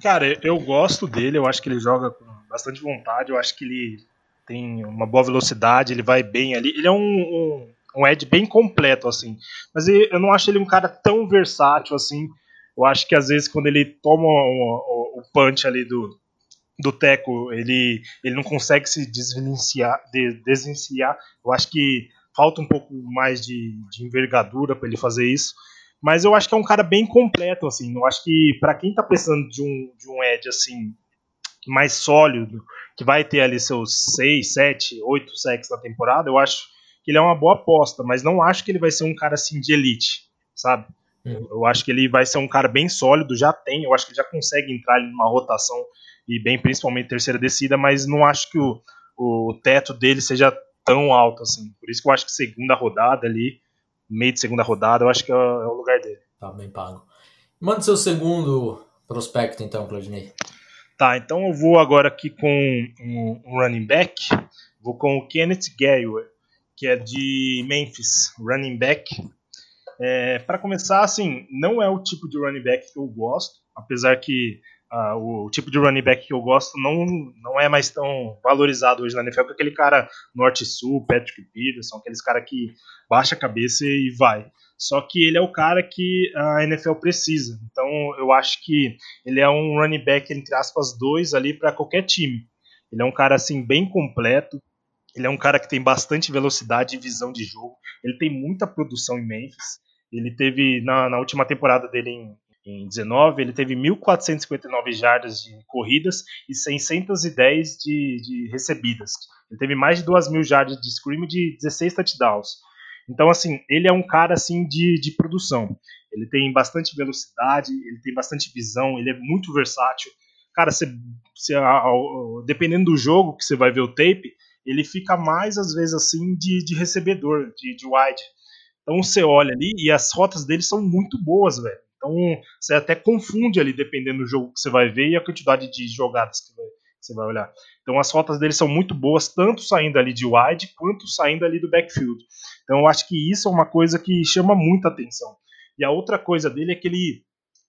Cara, eu gosto dele. Eu acho que ele joga com bastante vontade, eu acho que ele tem uma boa velocidade, ele vai bem ali. Ele é um, um, um Ed bem completo, assim. Mas eu não acho ele um cara tão versátil assim. Eu acho que às vezes quando ele toma o, o punch ali do, do Teco, ele, ele não consegue se desvencilhar, de, desvencilhar. Eu acho que falta um pouco mais de, de envergadura para ele fazer isso. Mas eu acho que é um cara bem completo, assim. Eu acho que para quem tá precisando de um, de um Ed assim mais sólido, que vai ter ali seus 6, 7, 8 sacks na temporada, eu acho que ele é uma boa aposta, mas não acho que ele vai ser um cara assim de elite, sabe? Uhum. Eu acho que ele vai ser um cara bem sólido, já tem, eu acho que ele já consegue entrar ali numa rotação e bem principalmente terceira descida, mas não acho que o, o teto dele seja tão alto assim. Por isso que eu acho que segunda rodada ali, meio de segunda rodada, eu acho que é, é o lugar dele. Tá bem pago. Manda seu segundo prospecto então, Claudinei. Tá, então eu vou agora aqui com um, um running back. Vou com o Kenneth Gaylor, que é de Memphis, running back. É, para começar, assim, não é o tipo de running back que eu gosto, apesar que uh, o, tipo de running back que eu gosto não, não é mais tão valorizado hoje na NFL que aquele cara norte-sul, Patrick Peterson, aqueles cara que baixa a cabeça e vai. Só que ele é o cara que a NFL precisa. Então eu acho que ele é um running back, entre aspas, dois ali para qualquer time. Ele é um cara assim bem completo. Ele é um cara que tem bastante velocidade e visão de jogo. Ele tem muita produção em Memphis. Ele teve na, na última temporada dele em, em 19, ele teve 1.459 jardas de corridas e 610 de, de recebidas. Ele teve mais de 2 mil jardas de scream e de 16 touchdowns. Então, assim, ele é um cara assim de, de produção. Ele tem bastante velocidade, ele tem bastante visão, ele é muito versátil. Cara, dependendo do jogo que você vai ver o tape, ele fica mais, às vezes, assim, de, de recebedor, de, de wide. Então você olha ali e as rotas dele são muito boas, velho. Então você até confunde ali, dependendo do jogo que você vai ver e a quantidade de jogadas que, você vai olhar. Então as rotas dele são muito boas, tanto saindo ali de wide quanto saindo ali do backfield. Então eu acho que isso é uma coisa que chama muita atenção. E a outra coisa dele é que ele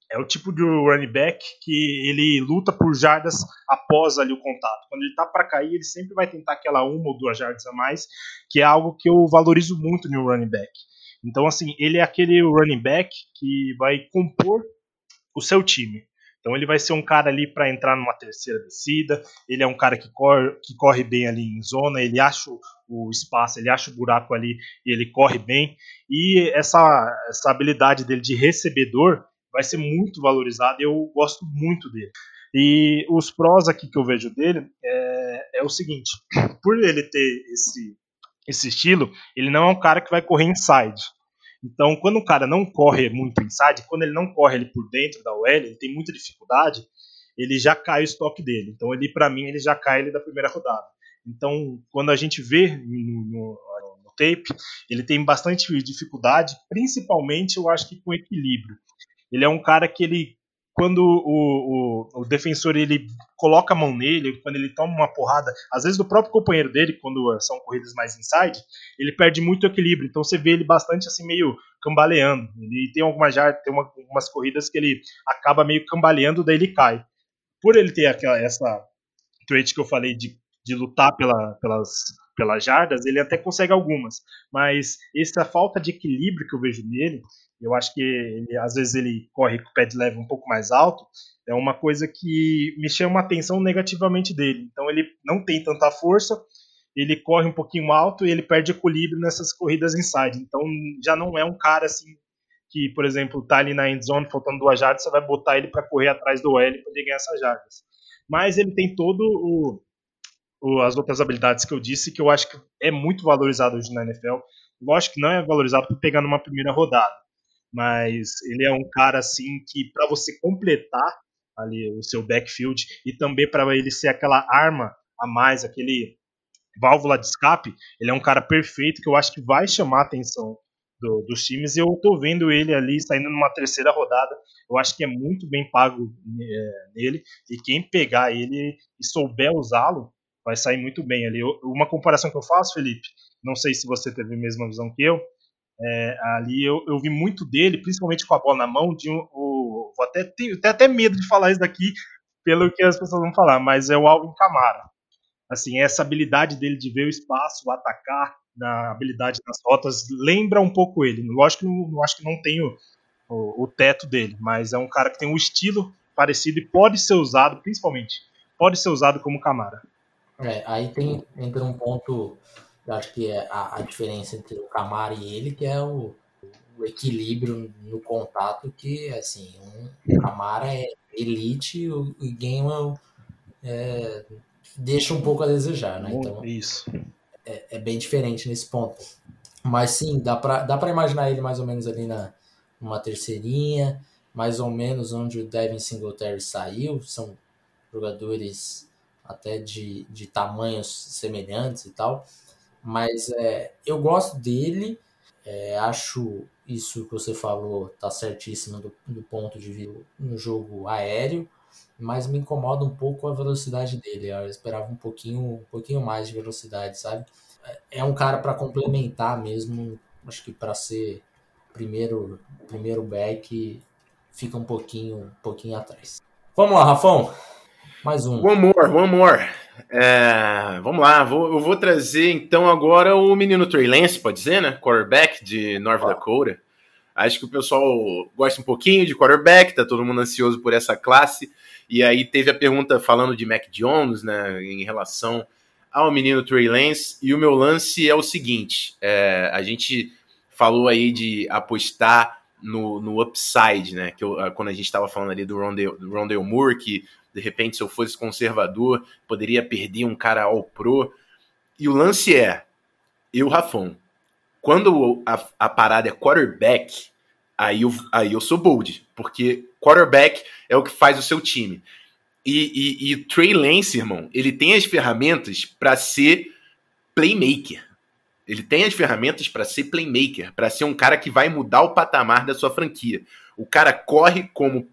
é o tipo de running back que ele luta por jardas após ali o contato. Quando ele tá para cair, ele sempre vai tentar aquela uma ou duas jardas a mais, que é algo que eu valorizo muito no running back. Então, assim, ele é aquele running back que vai compor o seu time. Então ele vai ser um cara ali para entrar numa terceira descida. Ele é um cara que corre, que corre bem ali em zona. Ele acha o espaço, ele acha o buraco ali e ele corre bem. E essa, essa habilidade dele de recebedor vai ser muito valorizada. Eu gosto muito dele. E os prós aqui que eu vejo dele é, é o seguinte: por ele ter esse, esse estilo, ele não é um cara que vai correr inside. Então, quando o cara não corre muito inside, quando ele não corre ele por dentro da OL, ele tem muita dificuldade, ele já cai o estoque dele. Então, ele para mim, ele já cai ele da primeira rodada. Então, quando a gente vê no, no, no tape, ele tem bastante dificuldade, principalmente, eu acho que com equilíbrio. Ele é um cara que ele quando o, o, o, defensor ele coloca a mão nele, quando ele toma uma porrada, às vezes do próprio companheiro dele, quando são corridas mais inside, ele perde muito equilíbrio. Então você vê ele bastante assim meio cambaleando. Ele tem algumas já tem uma, algumas corridas que ele acaba meio cambaleando, daí ele cai. Por ele ter aquela essa trait que eu falei de, de lutar pela, pelas pelas jardas, ele até consegue algumas, mas essa falta de equilíbrio que eu vejo nele eu acho que ele, às vezes ele corre com o pé de leve um pouco mais alto, é uma coisa que me chama a atenção negativamente dele. Então ele não tem tanta força, ele corre um pouquinho alto e ele perde equilíbrio nessas corridas inside. Então já não é um cara assim que, por exemplo, tá ali na end zone faltando duas jardas, você vai botar ele para correr atrás do L para ele ganhar essas jardas. Mas ele tem todo o, as outras habilidades que eu disse que eu acho que é muito valorizado hoje na NFL. Lógico que não é valorizado por pegar numa primeira rodada mas ele é um cara assim que para você completar ali o seu backfield e também para ele ser aquela arma a mais, aquele válvula de escape, ele é um cara perfeito que eu acho que vai chamar a atenção do, dos times e eu tô vendo ele ali saindo numa terceira rodada. Eu acho que é muito bem pago é, nele e quem pegar ele e souber usá-lo vai sair muito bem ali. uma comparação que eu faço, Felipe, não sei se você teve a mesma visão que eu, é, ali eu, eu vi muito dele, principalmente com a bola na mão, de um, o, vou até tenho até medo de falar isso daqui pelo que as pessoas vão falar, mas é o Alvin Camara. Assim, essa habilidade dele de ver o espaço, atacar, na habilidade nas rotas, lembra um pouco ele. Lógico que não, acho que não tem o, o, o, teto dele, mas é um cara que tem um estilo parecido e pode ser usado, principalmente, pode ser usado como Camara. É, aí tem entra um ponto, eu acho que é a, a diferença entre o Camara e ele, que é o, o equilíbrio no contato, que assim, um, o Camara é elite o, o Gainwell é, deixa um pouco a desejar, né? Então, Isso. É, é, bem diferente nesse ponto. Mas sim, dá para dá pra imaginar ele mais ou menos ali na uma terceirinha, mais ou menos onde o Devin Singletary saiu. São jogadores até de, de tamanhos semelhantes e tal. Mas é, eu gosto dele, é, acho isso que você falou tá certíssimo do, do ponto de vista no jogo aéreo, mas me incomoda um pouco a velocidade dele. Eu esperava um pouquinho, um pouquinho mais de velocidade, sabe? É um cara para complementar mesmo, acho que para ser primeiro primeiro back fica um pouquinho, um pouquinho atrás. Vamos lá, Rafão. Mais um. One more, one more. É, vamos lá, vou, eu vou trazer então agora o menino Trey Lance, pode dizer, né? Quarterback de North ah. Dakota. Acho que o pessoal gosta um pouquinho de quarterback, tá todo mundo ansioso por essa classe. E aí teve a pergunta falando de Mac Jones, né, em relação ao menino Trey Lance. E o meu lance é o seguinte: é, a gente falou aí de apostar no, no upside, né? Que eu, quando a gente estava falando ali do Rondale, do Rondale Moore, que de repente, se eu fosse conservador, poderia perder um cara ao pro. E o lance é, eu, Rafão, quando a, a parada é quarterback, aí eu, aí eu sou bold, porque quarterback é o que faz o seu time. E, e, e Trey Lance, irmão, ele tem as ferramentas para ser playmaker. Ele tem as ferramentas para ser playmaker, para ser um cara que vai mudar o patamar da sua franquia. O cara corre como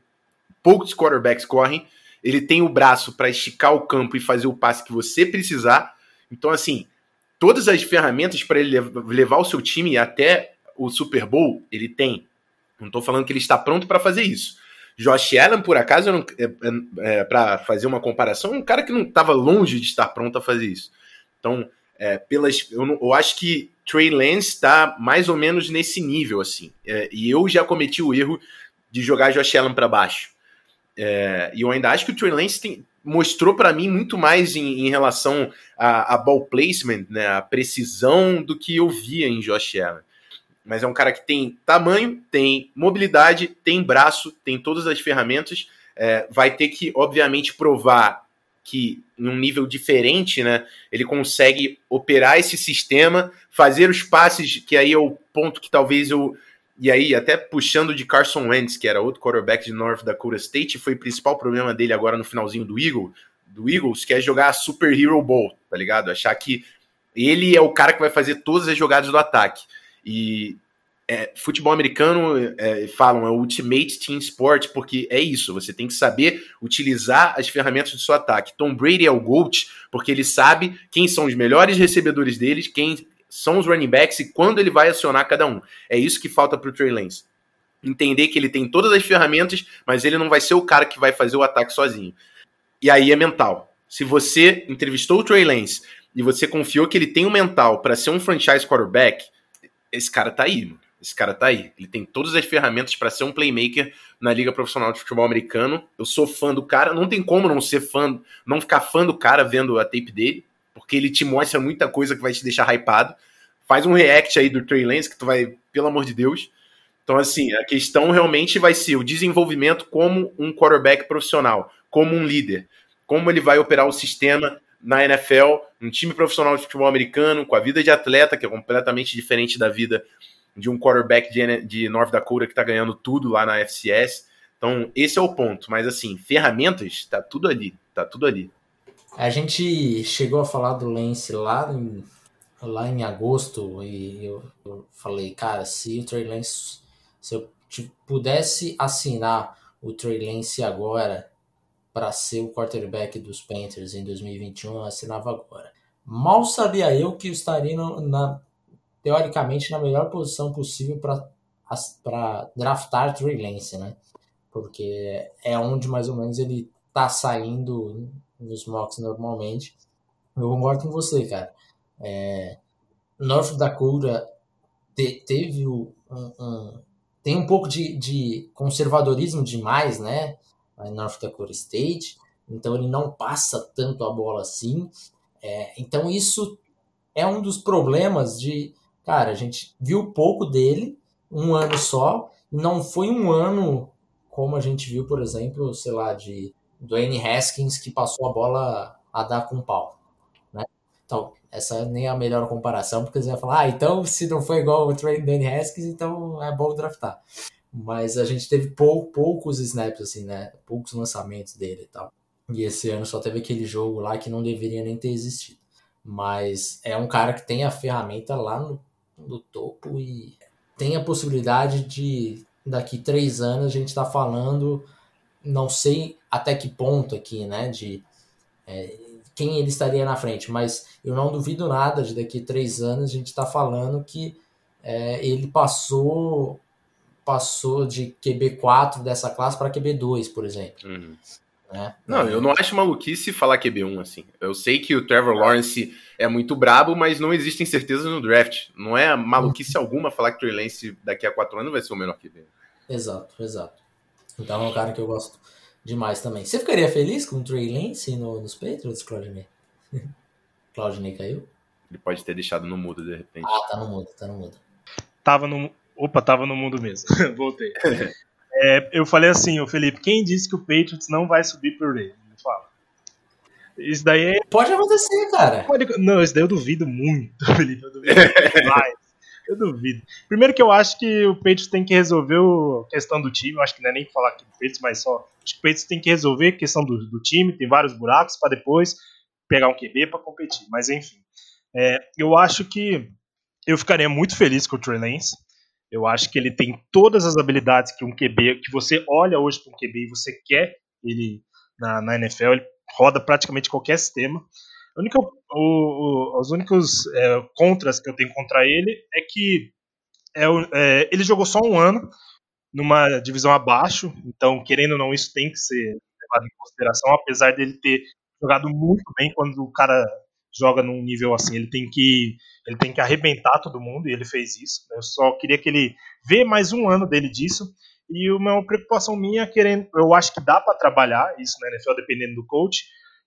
poucos quarterbacks correm, ele tem o braço para esticar o campo e fazer o passe que você precisar. Então, assim, todas as ferramentas para ele levar o seu time até o Super Bowl, ele tem. Não estou falando que ele está pronto para fazer isso. Josh Allen, por acaso, é, é, é para fazer uma comparação, é um cara que não estava longe de estar pronto a fazer isso. Então, é, pelas, eu, não, eu, acho que Trey Lance está mais ou menos nesse nível, assim. É, e eu já cometi o erro de jogar Josh Allen para baixo. É, e eu ainda acho que o Trey Lance tem, mostrou para mim muito mais em, em relação a, a, ball placement, né, a precisão do que eu via em Josh Allen. Mas é um cara que tem tamanho, tem mobilidade, tem braço, tem todas as ferramentas. É, vai ter que, obviamente, provar que, num nível diferente, né, ele consegue operar esse sistema, fazer os passes, que aí é o ponto que talvez eu e aí, até puxando de Carson Wentz, que era outro quarterback de North Dakota State, foi o principal problema dele agora no finalzinho do Eagle, do Eagles, que é jogar Super Hero Ball, tá ligado? Achar que ele é o cara que vai fazer todas as jogadas do ataque. E é, futebol americano, é, falam, é o ultimate team sport, porque é isso, você tem que saber utilizar as ferramentas do seu ataque. Tom Brady é o GOAT, porque ele sabe quem são os melhores recebedores deles, quem são os running backs e quando ele vai acionar cada um. É isso que falta para o Trey Lance. Entender que ele tem todas as ferramentas, mas ele não vai ser o cara que vai fazer o ataque sozinho. E aí é mental. Se você entrevistou o Trey Lance e você confiou que ele tem o mental para ser um franchise quarterback, esse cara tá aí, mano. Esse cara tá aí. Ele tem todas as ferramentas para ser um playmaker na Liga Profissional de Futebol Americano. Eu sou fã do cara, não tem como não ser fã, não ficar fã do cara vendo a tape dele porque ele te mostra muita coisa que vai te deixar hypado. Faz um react aí do Trey Lance que tu vai, pelo amor de Deus. Então, assim, a questão realmente vai ser o desenvolvimento como um quarterback profissional, como um líder. Como ele vai operar o sistema na NFL, um time profissional de futebol americano, com a vida de atleta, que é completamente diferente da vida de um quarterback de, North Dakota que está ganhando tudo lá na FCS. Então, esse é o ponto. Mas, assim, ferramentas, tá tudo ali. Tá tudo ali. A gente chegou a falar do Lance lá em, lá em agosto e eu, eu falei, cara, se o Trey Lance, se eu pudesse assinar o Trey Lance agora para ser o quarterback dos Panthers em 2021, eu assinava agora. Mal sabia eu que estaria na, teoricamente na melhor posição possível para draftar Trey Lance, né? Porque é onde mais ou menos ele tá saindo nos mocks normalmente. Eu concordo com você, cara. É, North Dakota te, teve um, um, tem um pouco de, de conservadorismo demais, né? North Dakota State, então ele não passa tanto a bola assim. É, então isso é um dos problemas de, cara, a gente viu pouco dele, um ano só, não foi um ano como a gente viu, por exemplo, sei lá, de Dwayne Haskins que passou a bola a dar com pau, né? Então, essa nem é a melhor comparação, porque você vai falar, ah, então se não foi igual o Dwayne Haskins, então é bom draftar. Mas a gente teve pou, poucos snaps, assim, né? Poucos lançamentos dele e tal. E esse ano só teve aquele jogo lá que não deveria nem ter existido. Mas é um cara que tem a ferramenta lá no, no topo e tem a possibilidade de daqui três anos a gente está falando, não sei até que ponto aqui, né, de é, quem ele estaria na frente, mas eu não duvido nada de daqui três anos a gente está falando que é, ele passou passou de QB4 dessa classe para QB2, por exemplo. Uhum. Né? Não, eu não acho maluquice falar QB1 assim. Eu sei que o Trevor Lawrence é muito brabo, mas não existem certezas no draft. Não é maluquice alguma falar que o Trey Lance daqui a quatro anos vai ser o melhor QB. Exato, exato. Então é um cara que eu gosto demais também. Você ficaria feliz com o Trey Lance no, nos Patriots, Claudinei? Claudinei caiu? Ele pode ter deixado no mudo de repente. Ah, tá no mudo, tá no mudo. Tava no. Opa, tava no mundo mesmo. Voltei. É, eu falei assim, o Felipe, quem disse que o Patriots não vai subir por ele? Me fala. Isso daí é... Pode acontecer, cara. Pode... Não, isso daí eu duvido muito, Felipe. Eu duvido demais. Eu duvido. Primeiro que eu acho que o Patriots tem que resolver a questão do time. Eu acho que não é nem falar aqui do Patriots, mas só. Acho que o Patriots tem que resolver a questão do, do time. Tem vários buracos para depois pegar um QB para competir. Mas enfim. É, eu acho que eu ficaria muito feliz com o Trey Lance. Eu acho que ele tem todas as habilidades que um QB, que você olha hoje para um QB e você quer ele na, na NFL, ele roda praticamente qualquer sistema. Única, o, o, os únicos é, contras que eu tenho contra ele é que é, é, ele jogou só um ano numa divisão abaixo, então, querendo ou não, isso tem que ser levado em consideração, apesar dele ter jogado muito bem quando o cara joga num nível assim, ele tem que ele tem que arrebentar todo mundo e ele fez isso. Eu só queria que ele vê mais um ano dele disso. E uma preocupação minha, querendo, eu acho que dá para trabalhar isso na NFL dependendo do coach,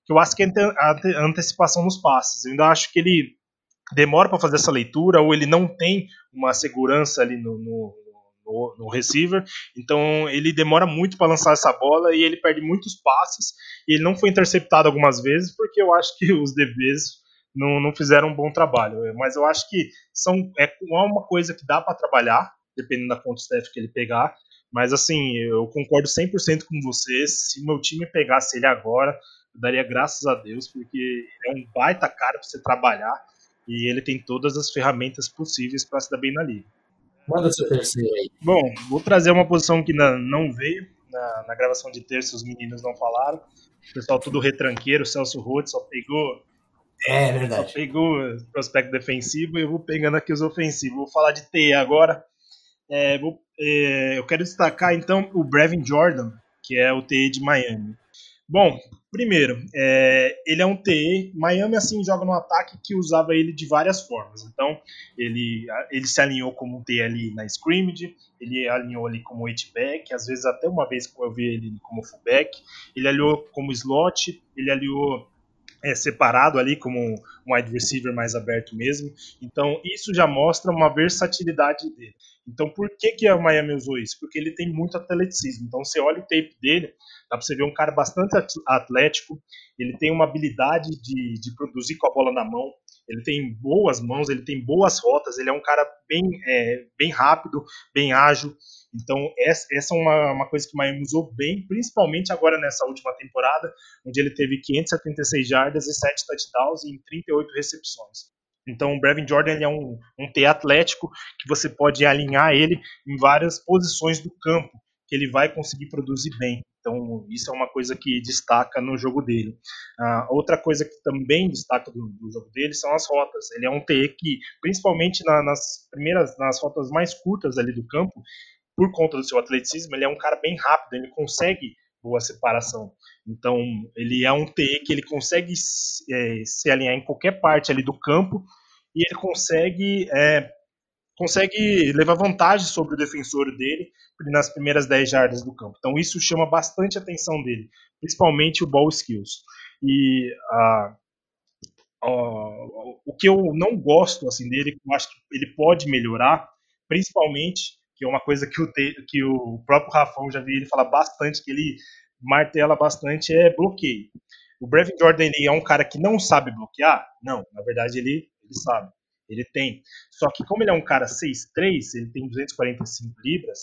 que eu acho que é a antecipação nos passes. Eu ainda acho que ele demora para fazer essa leitura ou ele não tem uma segurança ali no, no, no, no receiver, então ele demora muito para lançar essa bola e ele perde muitos passes e ele não foi interceptado algumas vezes porque eu acho que os DBs não, não fizeram um bom trabalho. Mas eu acho que são, é uma coisa que dá para trabalhar, dependendo da conta staff que ele pegar. Mas assim, eu concordo 100% com você. Se meu time pegasse ele agora, eu daria graças a Deus, porque é um baita cara para você trabalhar e ele tem todas as ferramentas possíveis para se dar bem na liga. Manda seu terceiro aí. Bom, vou trazer uma posição que não veio na, na gravação de terça, os meninos não falaram. O pessoal tudo retranqueiro, o Celso Roth só pegou é, é verdade. Só pegou o prospecto defensivo e eu vou pegando aqui os ofensivos. Vou falar de TE agora. É, vou, é, eu quero destacar então o Brevin Jordan, que é o TE de Miami. Bom, primeiro, é, ele é um TE. Miami assim joga no ataque que usava ele de várias formas. Então, ele, ele se alinhou como um TE ali na scrimmage, ele alinhou ali como back, às vezes até uma vez eu vi ele como fullback, ele alinhou como slot, ele alinhou é, separado ali como um wide receiver mais aberto mesmo. Então isso já mostra uma versatilidade dele. Então por que, que a Miami usou isso? Porque ele tem muito atleticismo. Então você olha o tape dele, dá para você ver um cara bastante atlético, ele tem uma habilidade de, de produzir com a bola na mão, ele tem boas mãos, ele tem boas rotas, ele é um cara bem, é, bem rápido, bem ágil. Então, essa, essa é uma, uma coisa que o Miami usou bem, principalmente agora nessa última temporada, onde ele teve 576 jardas e 7 touchdowns em 38 recepções. Então, o Brevin Jordan ele é um, um T atlético que você pode alinhar ele em várias posições do campo, que ele vai conseguir produzir bem. Então, isso é uma coisa que destaca no jogo dele. Uh, outra coisa que também destaca do, do, jogo dele são as rotas. Ele é um TE que, principalmente na, nas primeiras, nas rotas mais curtas ali do campo, por conta do seu atleticismo, ele é um cara bem rápido, ele consegue boa separação. Então, ele é um TE que ele consegue é, se alinhar em qualquer parte ali do campo e ele consegue é, consegue levar vantagem sobre o defensor dele nas primeiras 10 jardas do campo. Então, isso chama bastante a atenção dele, principalmente o ball skills. E a o que eu não gosto assim dele, eu acho que ele pode melhorar, principalmente, que é uma coisa que o, que o próprio Rafão já vi ele falar bastante, que ele martela bastante, é bloqueio. O Brevin Jordan ele é um cara que não sabe bloquear? Não, na verdade ele, ele sabe, ele tem. Só que como ele é um cara 6'3", ele tem 245 libras,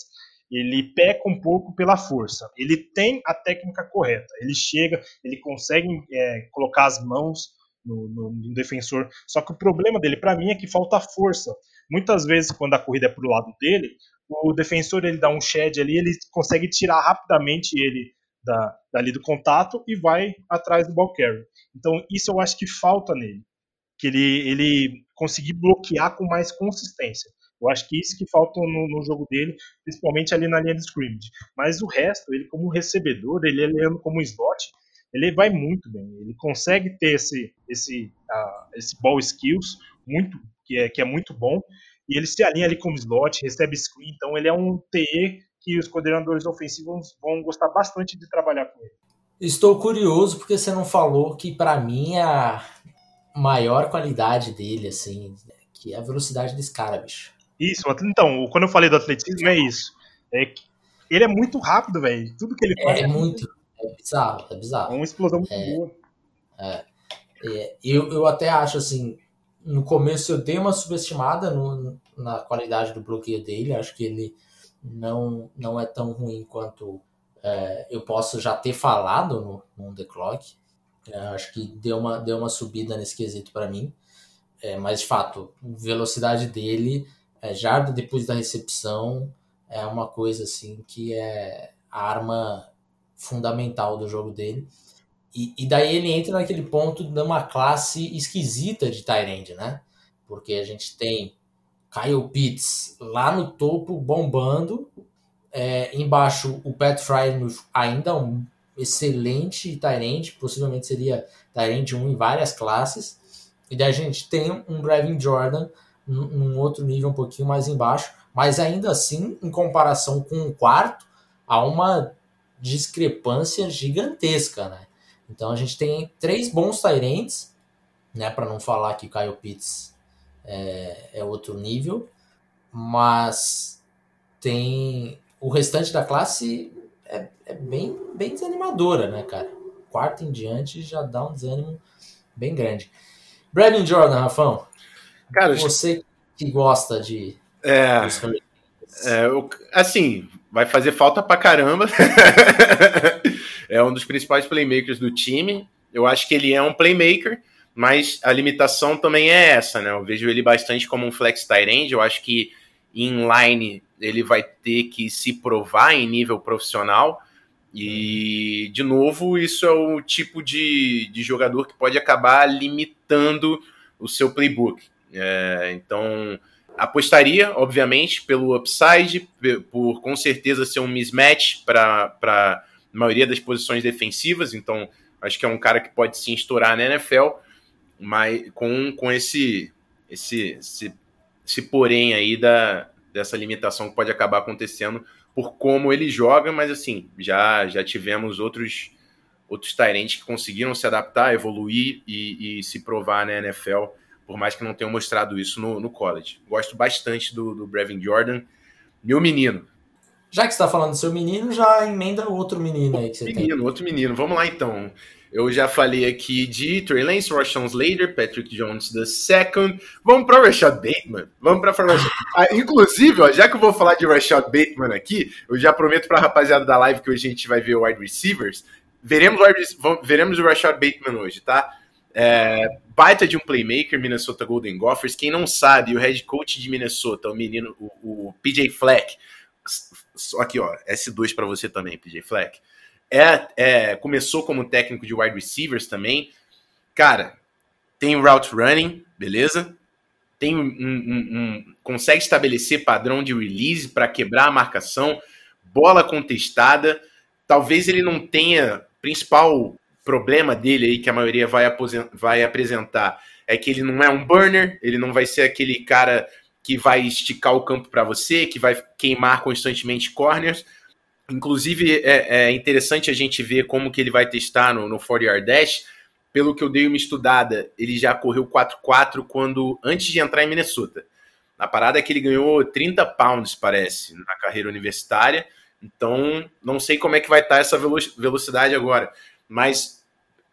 ele peca um pouco pela força. Ele tem a técnica correta, ele chega, ele consegue é, colocar as mãos no, no, no, defensor. Só que o problema dele, para mim, é que falta força. Muitas vezes, quando a corrida é pro lado dele, o defensor ele dá um shed ali, ele consegue tirar rapidamente ele da, dali do contato e vai atrás do ball carrier. Então, isso eu acho que falta nele. Que ele, ele conseguir bloquear com mais consistência. Eu acho que isso que falta no, no, jogo dele, principalmente ali na linha de scrimmage. Mas o resto, ele como recebedor, ele, ele como slot, ele vai muito bem. Ele consegue ter esse, esse, uh, esse ball skills muito, que é, que é muito bom. E ele se alinha ali como slot, recebe screen. Então ele é um TE que os coordenadores ofensivos vão gostar bastante de trabalhar com ele. Estou curioso porque você não falou que para mim a maior qualidade dele, assim, que é a velocidade desse cara, bicho. Isso, então, quando eu falei do atletismo é isso. É que ele é muito rápido, velho. Tudo que ele faz. É, é muito. É bizarro, é bizarro. É uma explosão muito é, boa. É, é, eu, eu até acho assim, no começo eu dei uma subestimada no, na qualidade do bloqueio dele, acho que ele não, não é tão ruim quanto é, eu posso já ter falado no, no The Clock. É, acho que deu uma, deu uma subida nesse quesito para mim. É, mas de fato, velocidade dele, é, depois da recepção, é uma coisa assim que é a arma fundamental do jogo dele. E, e daí ele entra naquele ponto de uma classe esquisita de Tyrande, né? Porque a gente tem Kyle Pitts lá no topo bombando, é, embaixo o Pat Fry ainda um excelente Tyrande, possivelmente seria Tyrande 1 em várias classes. E daí a gente tem um Brevin Jordan num outro nível um pouquinho mais embaixo, mas ainda assim, em comparação com o quarto, há uma discrepância gigantesca, né? Então a gente tem três bons Tyrants, né? Para não falar que Kyle Pitts é, é outro nível, mas tem o restante da classe é, é, bem, bem desanimadora, né, cara? Quarto em diante já dá um desânimo bem grande. Brandon Jordan, Rafão, cara, você que gosta de é, é eu, assim, vai fazer falta pra caramba. é um dos principais playmakers do time. Eu acho que ele é um playmaker, mas a limitação também é essa, né? Eu vejo ele bastante como um flex tight end. Eu acho que inline ele vai ter que se provar em nível profissional. E, de novo, isso é o tipo de, de jogador que pode acabar limitando o seu playbook. É, então, Apostaria, obviamente, pelo upside, por com certeza ser um mismatch para a maioria das posições defensivas, então acho que é um cara que pode sim estourar na NFL, mas com, com esse, esse, esse, esse porém aí da, dessa limitação que pode acabar acontecendo por como ele joga, mas assim, já, já tivemos outros outros Tyrants que conseguiram se adaptar, evoluir e, e se provar na NFL por mais que não tenham mostrado isso no, no college. Gosto bastante do, do Brevin Jordan, meu menino. Já que você está falando do seu menino, já emenda outro menino aí que você menino, tem. Outro menino, vamos lá então. Eu já falei aqui de Trey Lance, Rashawn Slater, Patrick Jones II. Vamos para Rashad Bateman. Vamos para Rashad... ah, Inclusive, ó, já que eu vou falar de Rashad Bateman aqui, eu já prometo para a rapaziada da live que hoje a gente vai ver o wide receivers. Veremos, veremos o Rashad Bateman hoje, tá? É, baita de um playmaker, Minnesota Golden Gophers. Quem não sabe, o head coach de Minnesota, o menino, o, o PJ Fleck, só aqui, ó, S2 para você também, PJ Fleck. É, é, começou como técnico de wide receivers também. Cara, tem route running, beleza? Tem um, um, um consegue estabelecer padrão de release para quebrar a marcação, bola contestada talvez ele não tenha. Principal problema dele aí que a maioria vai, vai apresentar é que ele não é um burner, ele não vai ser aquele cara que vai esticar o campo para você, que vai queimar constantemente corners. Inclusive, é, é, interessante a gente ver como que ele vai testar no, no 40 Yard Dash. Pelo que eu dei uma estudada, ele já correu 4-4 quando antes de entrar em Minnesota. A parada é que ele ganhou 30 pounds, parece, na carreira universitária. Então, não sei como é que vai estar essa velocidade agora. Mas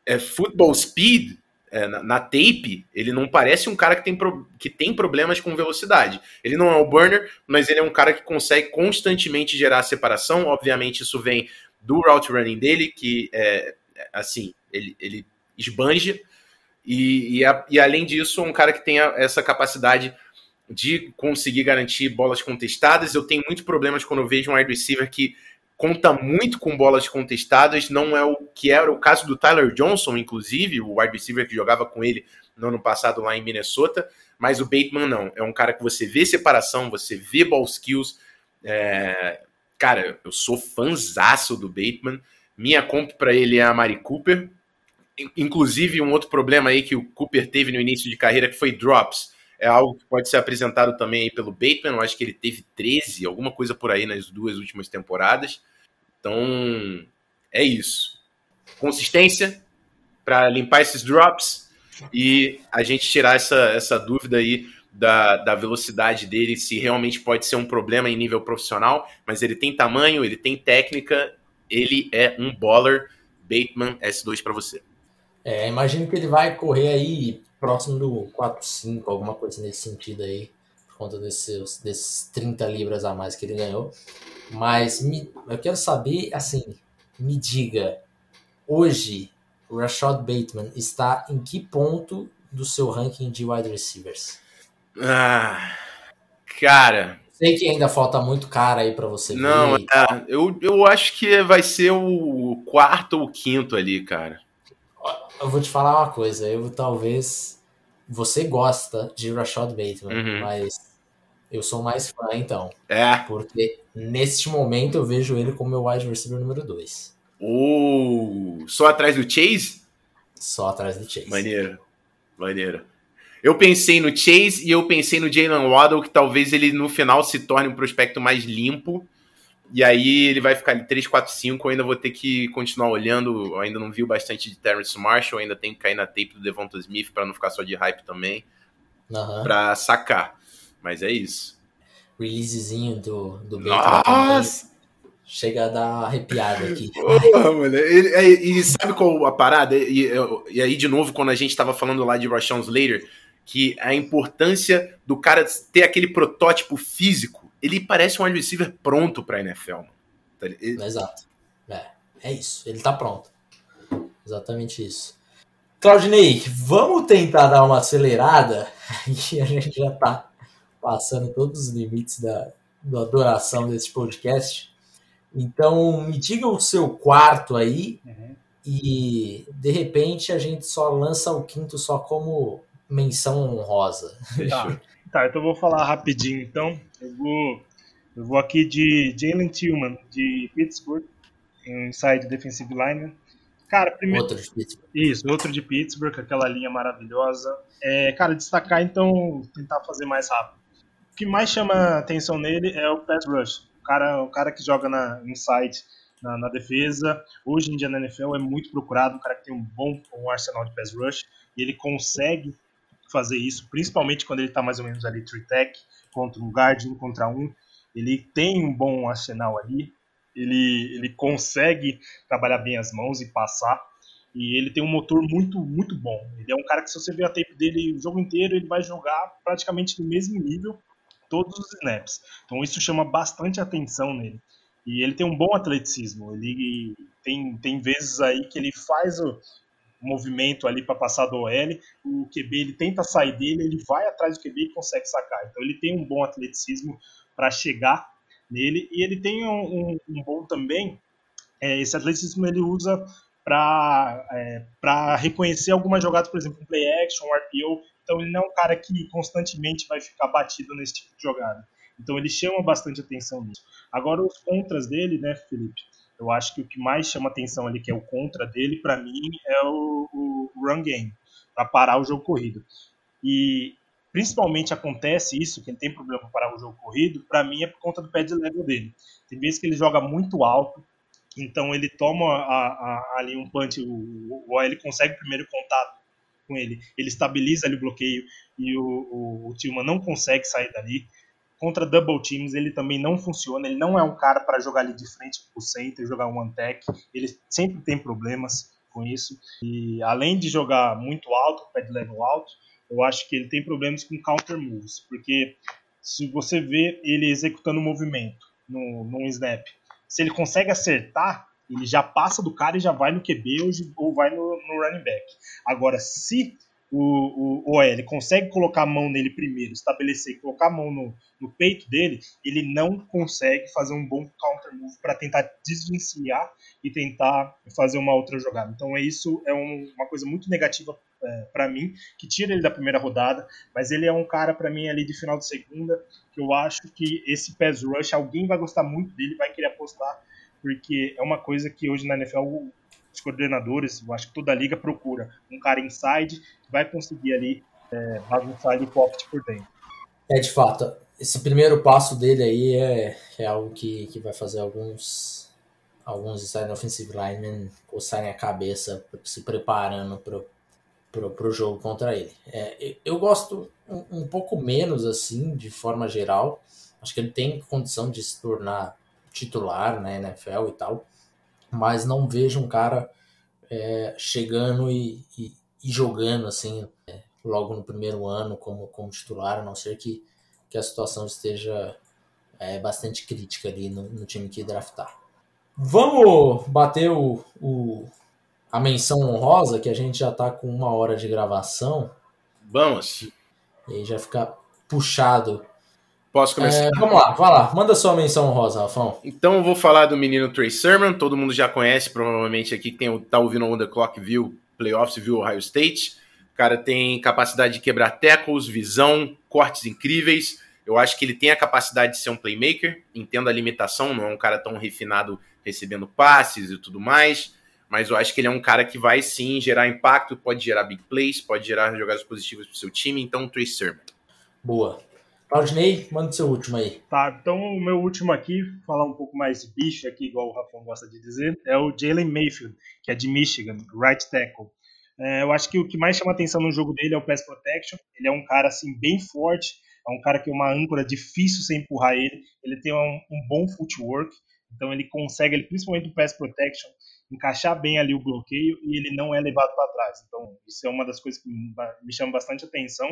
é, football speed, é, na, na, tape, ele não parece um cara que tem, pro, que tem problemas com velocidade. Ele não é o burner, mas ele é um cara que consegue constantemente gerar separação. Obviamente, isso vem do route running dele, que é assim, ele, ele esbanja. E, e, a, e além disso, é um cara que tem a, essa capacidade de conseguir garantir bolas contestadas. Eu tenho muitos problemas quando eu vejo um wide receiver que conta muito com bolas contestadas, não é o que era o caso do Tyler Johnson, inclusive, o wide receiver que jogava com ele no ano passado lá em Minnesota, mas o Bateman não. É um cara que você vê separação, você vê ball skills. É... Cara, eu sou fanzaço do Bateman. Minha comp para ele é a Mari Cooper. Inclusive, um outro problema aí que o Cooper teve no início de carreira que foi drops é algo que pode ser apresentado também pelo Bateman. Eu acho que ele teve 13, alguma coisa por aí nas duas últimas temporadas. Então, é isso. Consistência para limpar esses drops e a gente tirar essa, essa dúvida aí da, da velocidade dele, se realmente pode ser um problema em nível profissional, mas ele tem tamanho, ele tem técnica, ele é um baller. Bateman S2 para você. É, imagino que ele vai correr aí próximo do 4-5, alguma coisa nesse sentido aí, por conta desses, desses 30 libras a mais que ele ganhou. Mas me, eu quero saber, assim, me diga, hoje o Rashad Bateman está em que ponto do seu ranking de wide receivers? Ah, cara. Sei que ainda falta muito cara aí para você Não, ver. É, eu, eu acho que vai ser o quarto ou quinto ali, cara. Eu vou te falar uma coisa, eu talvez. Você gosta de Rashad Bateman, uhum. mas eu sou mais fã, então. É. Porque neste momento eu vejo ele como meu wide receiver número 2. Uh, só atrás do Chase? Só atrás do Chase. Maneiro. Maneiro. Eu pensei no Chase e eu pensei no Jalen Waddle, que talvez ele no final se torne um prospecto mais limpo. E aí ele vai ficar ali 3, 4, 5. Eu ainda vou ter que continuar olhando. Eu ainda não viu bastante de Terrence Marshall. ainda tem que cair na tape do Devonta Smith para não ficar só de hype também. Uhum. Pra sacar. Mas é isso. Releasezinho do, do Nossa! Chega a dar arrepiada aqui. Porra, mano. E, e, e, sabe qual a parada? E, e, aí, de novo, quando a gente tava falando lá de Rashawn Slater, que a importância do cara ter aquele protótipo físico, ele parece um wide receiver pronto pra NFL. Mano. Tá ele... Exato. É, é isso. Ele tá pronto. Exatamente isso. Claudinei, vamos tentar dar uma acelerada e a gente já tá passando todos os limites da, da adoração desse podcast. Então, me diga o seu quarto aí uhum. e de repente a gente só lança o quinto só como menção honrosa. Tá, tá então eu vou falar rapidinho. Então, eu vou, eu vou aqui de Jalen Tillman, de Pittsburgh, inside defensive lineman. Cara, primeiro. Outro de Pittsburgh. Isso, outro de Pittsburgh, aquela linha maravilhosa. É, cara, destacar então, tentar fazer mais rápido. O que mais chama atenção nele é o pass rush. O cara, o cara que joga na inside, na, na, defesa. Hoje em dia na NFL é muito procurado, um cara que tem um bom um arsenal de pass rush. E ele consegue fazer isso, principalmente quando ele está mais ou menos ali three tech, contra um guard, um contra um. Ele tem um bom arsenal ali. Ele, ele consegue trabalhar bem as mãos e passar. E ele tem um motor muito, muito bom. Ele é um cara que, se você ver a tape dele o jogo inteiro, ele vai jogar praticamente no mesmo nível todos os snaps. Então isso chama bastante atenção nele. E ele tem um bom atleticismo. Ele tem, tem vezes aí que ele faz o movimento ali para passar do OL, o QB ele tenta sair dele, ele vai atrás do QB e consegue sacar. Então ele tem um bom atleticismo para chegar nele e ele tem um, um, um bom também. É, esse atleticismo ele usa para é, reconhecer algumas jogadas, por exemplo, um play action, um RPO, então ele não é um cara que constantemente vai ficar batido nesse tipo de jogada. Então ele chama bastante atenção nisso. Agora os contras dele, né, Felipe? Eu acho que o que mais chama atenção ali, que é o contra dele, para mim, é o, o, run game, para parar o jogo corrido. E principalmente acontece isso, que ele tem problema para parar o jogo corrido, para mim é por conta do pé de level dele. Tem vezes que ele joga muito alto, então ele toma a, a, ali um punch, o, o OL consegue o primeiro contato com ele, ele estabiliza ali o bloqueio e o, o, o Tillman não consegue sair dali. Contra double teams ele também não funciona, ele não é um cara para jogar ali de frente pro center, jogar um one-tech, ele sempre tem problemas com isso. E além de jogar muito alto, pé de level alto, eu acho que ele tem problemas com counter moves, porque se você vê ele executando um movimento no, num snap, se ele consegue acertar, ele já passa do cara e já vai no QB ou, ou vai no, no running back. Agora, se o, o OL consegue colocar a mão nele primeiro, estabelecer, colocar a mão no, no peito dele, ele não consegue fazer um bom counter move para tentar desvencilhar e tentar fazer uma outra jogada. Então é isso é um, uma coisa muito negativa é, para mim, que tira ele da primeira rodada, mas ele é um cara para mim ali de final de segunda, que eu acho que esse pass rush, alguém vai gostar muito dele, vai querer apostar, porque é uma coisa que hoje na NFL os coordenadores, eu acho que toda a liga procura um cara inside que vai conseguir ali é, bagunçar ali o pocket por dentro. É, de fato, esse primeiro passo dele aí é, é algo que, que vai fazer alguns alguns inside offensive linemen coçarem a cabeça se preparando pro, pro, pro jogo contra ele. É, eu gosto um, um pouco menos assim, de forma geral. Acho que ele tem condição de se tornar titular na NFL e tal mas não vejo um cara é, chegando e, e, e, jogando assim é, logo no primeiro ano como, como titular, a não ser que, que a situação esteja é, bastante crítica ali no, no, time que draftar. Vamos bater o, o, a menção honrosa, que a gente já está com uma hora de gravação. Vamos. E aí já fica puxado Posso começar? É, vamos lá, vai lá. Manda sua menção rosa, Rafão. Então eu vou falar do menino Trey Sermon. Todo mundo já conhece, provavelmente aqui tem tá ouvindo o The Clock viu Playoffs, viu Ohio State. O cara tem capacidade de quebrar tackles, visão, cortes incríveis. Eu acho que ele tem a capacidade de ser um playmaker. Entendo a limitação, não é um cara tão refinado recebendo passes e tudo mais. Mas eu acho que ele é um cara que vai sim gerar impacto, pode gerar big plays, pode gerar jogadas positivas para o seu time. Então, Trey Sermon. Boa. Claudinei, manda o seu último aí. Tá, então o meu último aqui, falar um pouco mais de bicho aqui, igual o Rafão gosta de dizer, é o Jalen Mayfield, que é de Michigan, right tackle. É, eu acho que o que mais chama atenção no jogo dele é o pass protection. Ele é um cara assim bem forte, é um cara que é uma âncora difícil sem empurrar ele. Ele tem um, um bom footwork, então ele consegue, ele, principalmente o pass protection, encaixar bem ali o bloqueio e ele não é levado para trás. Então isso é uma das coisas que me chama bastante atenção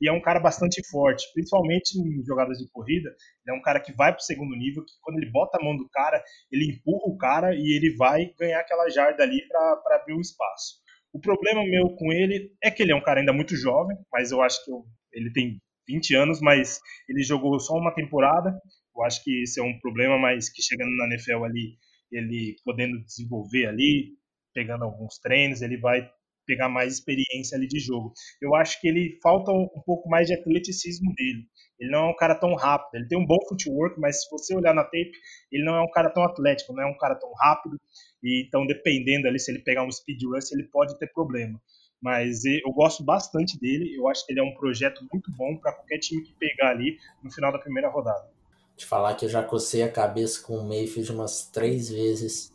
e é um cara bastante forte, principalmente em jogadas de corrida. Ele é um cara que vai para o segundo nível, que quando ele bota a mão do cara, ele empurra o cara e ele vai ganhar aquela jarda ali para abrir o espaço. O problema meu com ele é que ele é um cara ainda muito jovem, mas eu acho que eu, ele tem 20 anos, mas ele jogou só uma temporada. Eu acho que esse é um problema, mas que chegando na NFL ali, ele podendo desenvolver ali, pegando alguns treinos, ele vai pegar mais experiência ali de jogo. Eu acho que ele falta um, pouco mais de atleticismo dele. Ele não é um cara tão rápido. Ele tem um bom footwork, mas se você olhar na tape, ele não é um cara tão atlético, não é um cara tão rápido. E então, dependendo ali, se ele pegar um speed rush, ele pode ter problema. Mas eu gosto bastante dele. Eu acho que ele é um projeto muito bom para qualquer time que pegar ali no final da primeira rodada. De falar que eu já cocei a cabeça com o Mayfield umas três vezes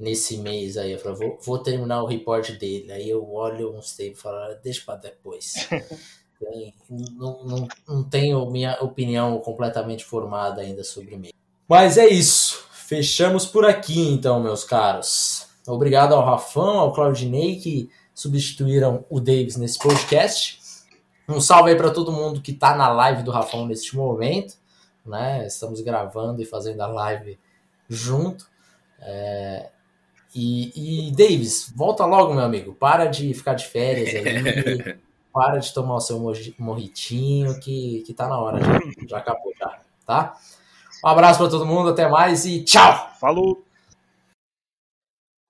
nesse mês aí. Eu falei, vou, vou terminar o report dele. Aí eu olho uns tempos e falo, ah, deixa para depois. não, não, não tenho minha opinião completamente formada ainda sobre mim. Mas é isso. Fechamos por aqui então, meus caros. Obrigado ao Rafão, ao Claudinei que substituíram o Davis nesse podcast. Um salve aí para todo mundo que está na live do Rafão neste momento. Né? Estamos gravando e fazendo a live junto. É, e, e Davis, volta logo, meu amigo. Para de ficar de férias aí. para de tomar o seu morritinho, que, que tá na hora já. Já acabou já, tá? Um abraço para todo mundo, até mais e tchau! Falou!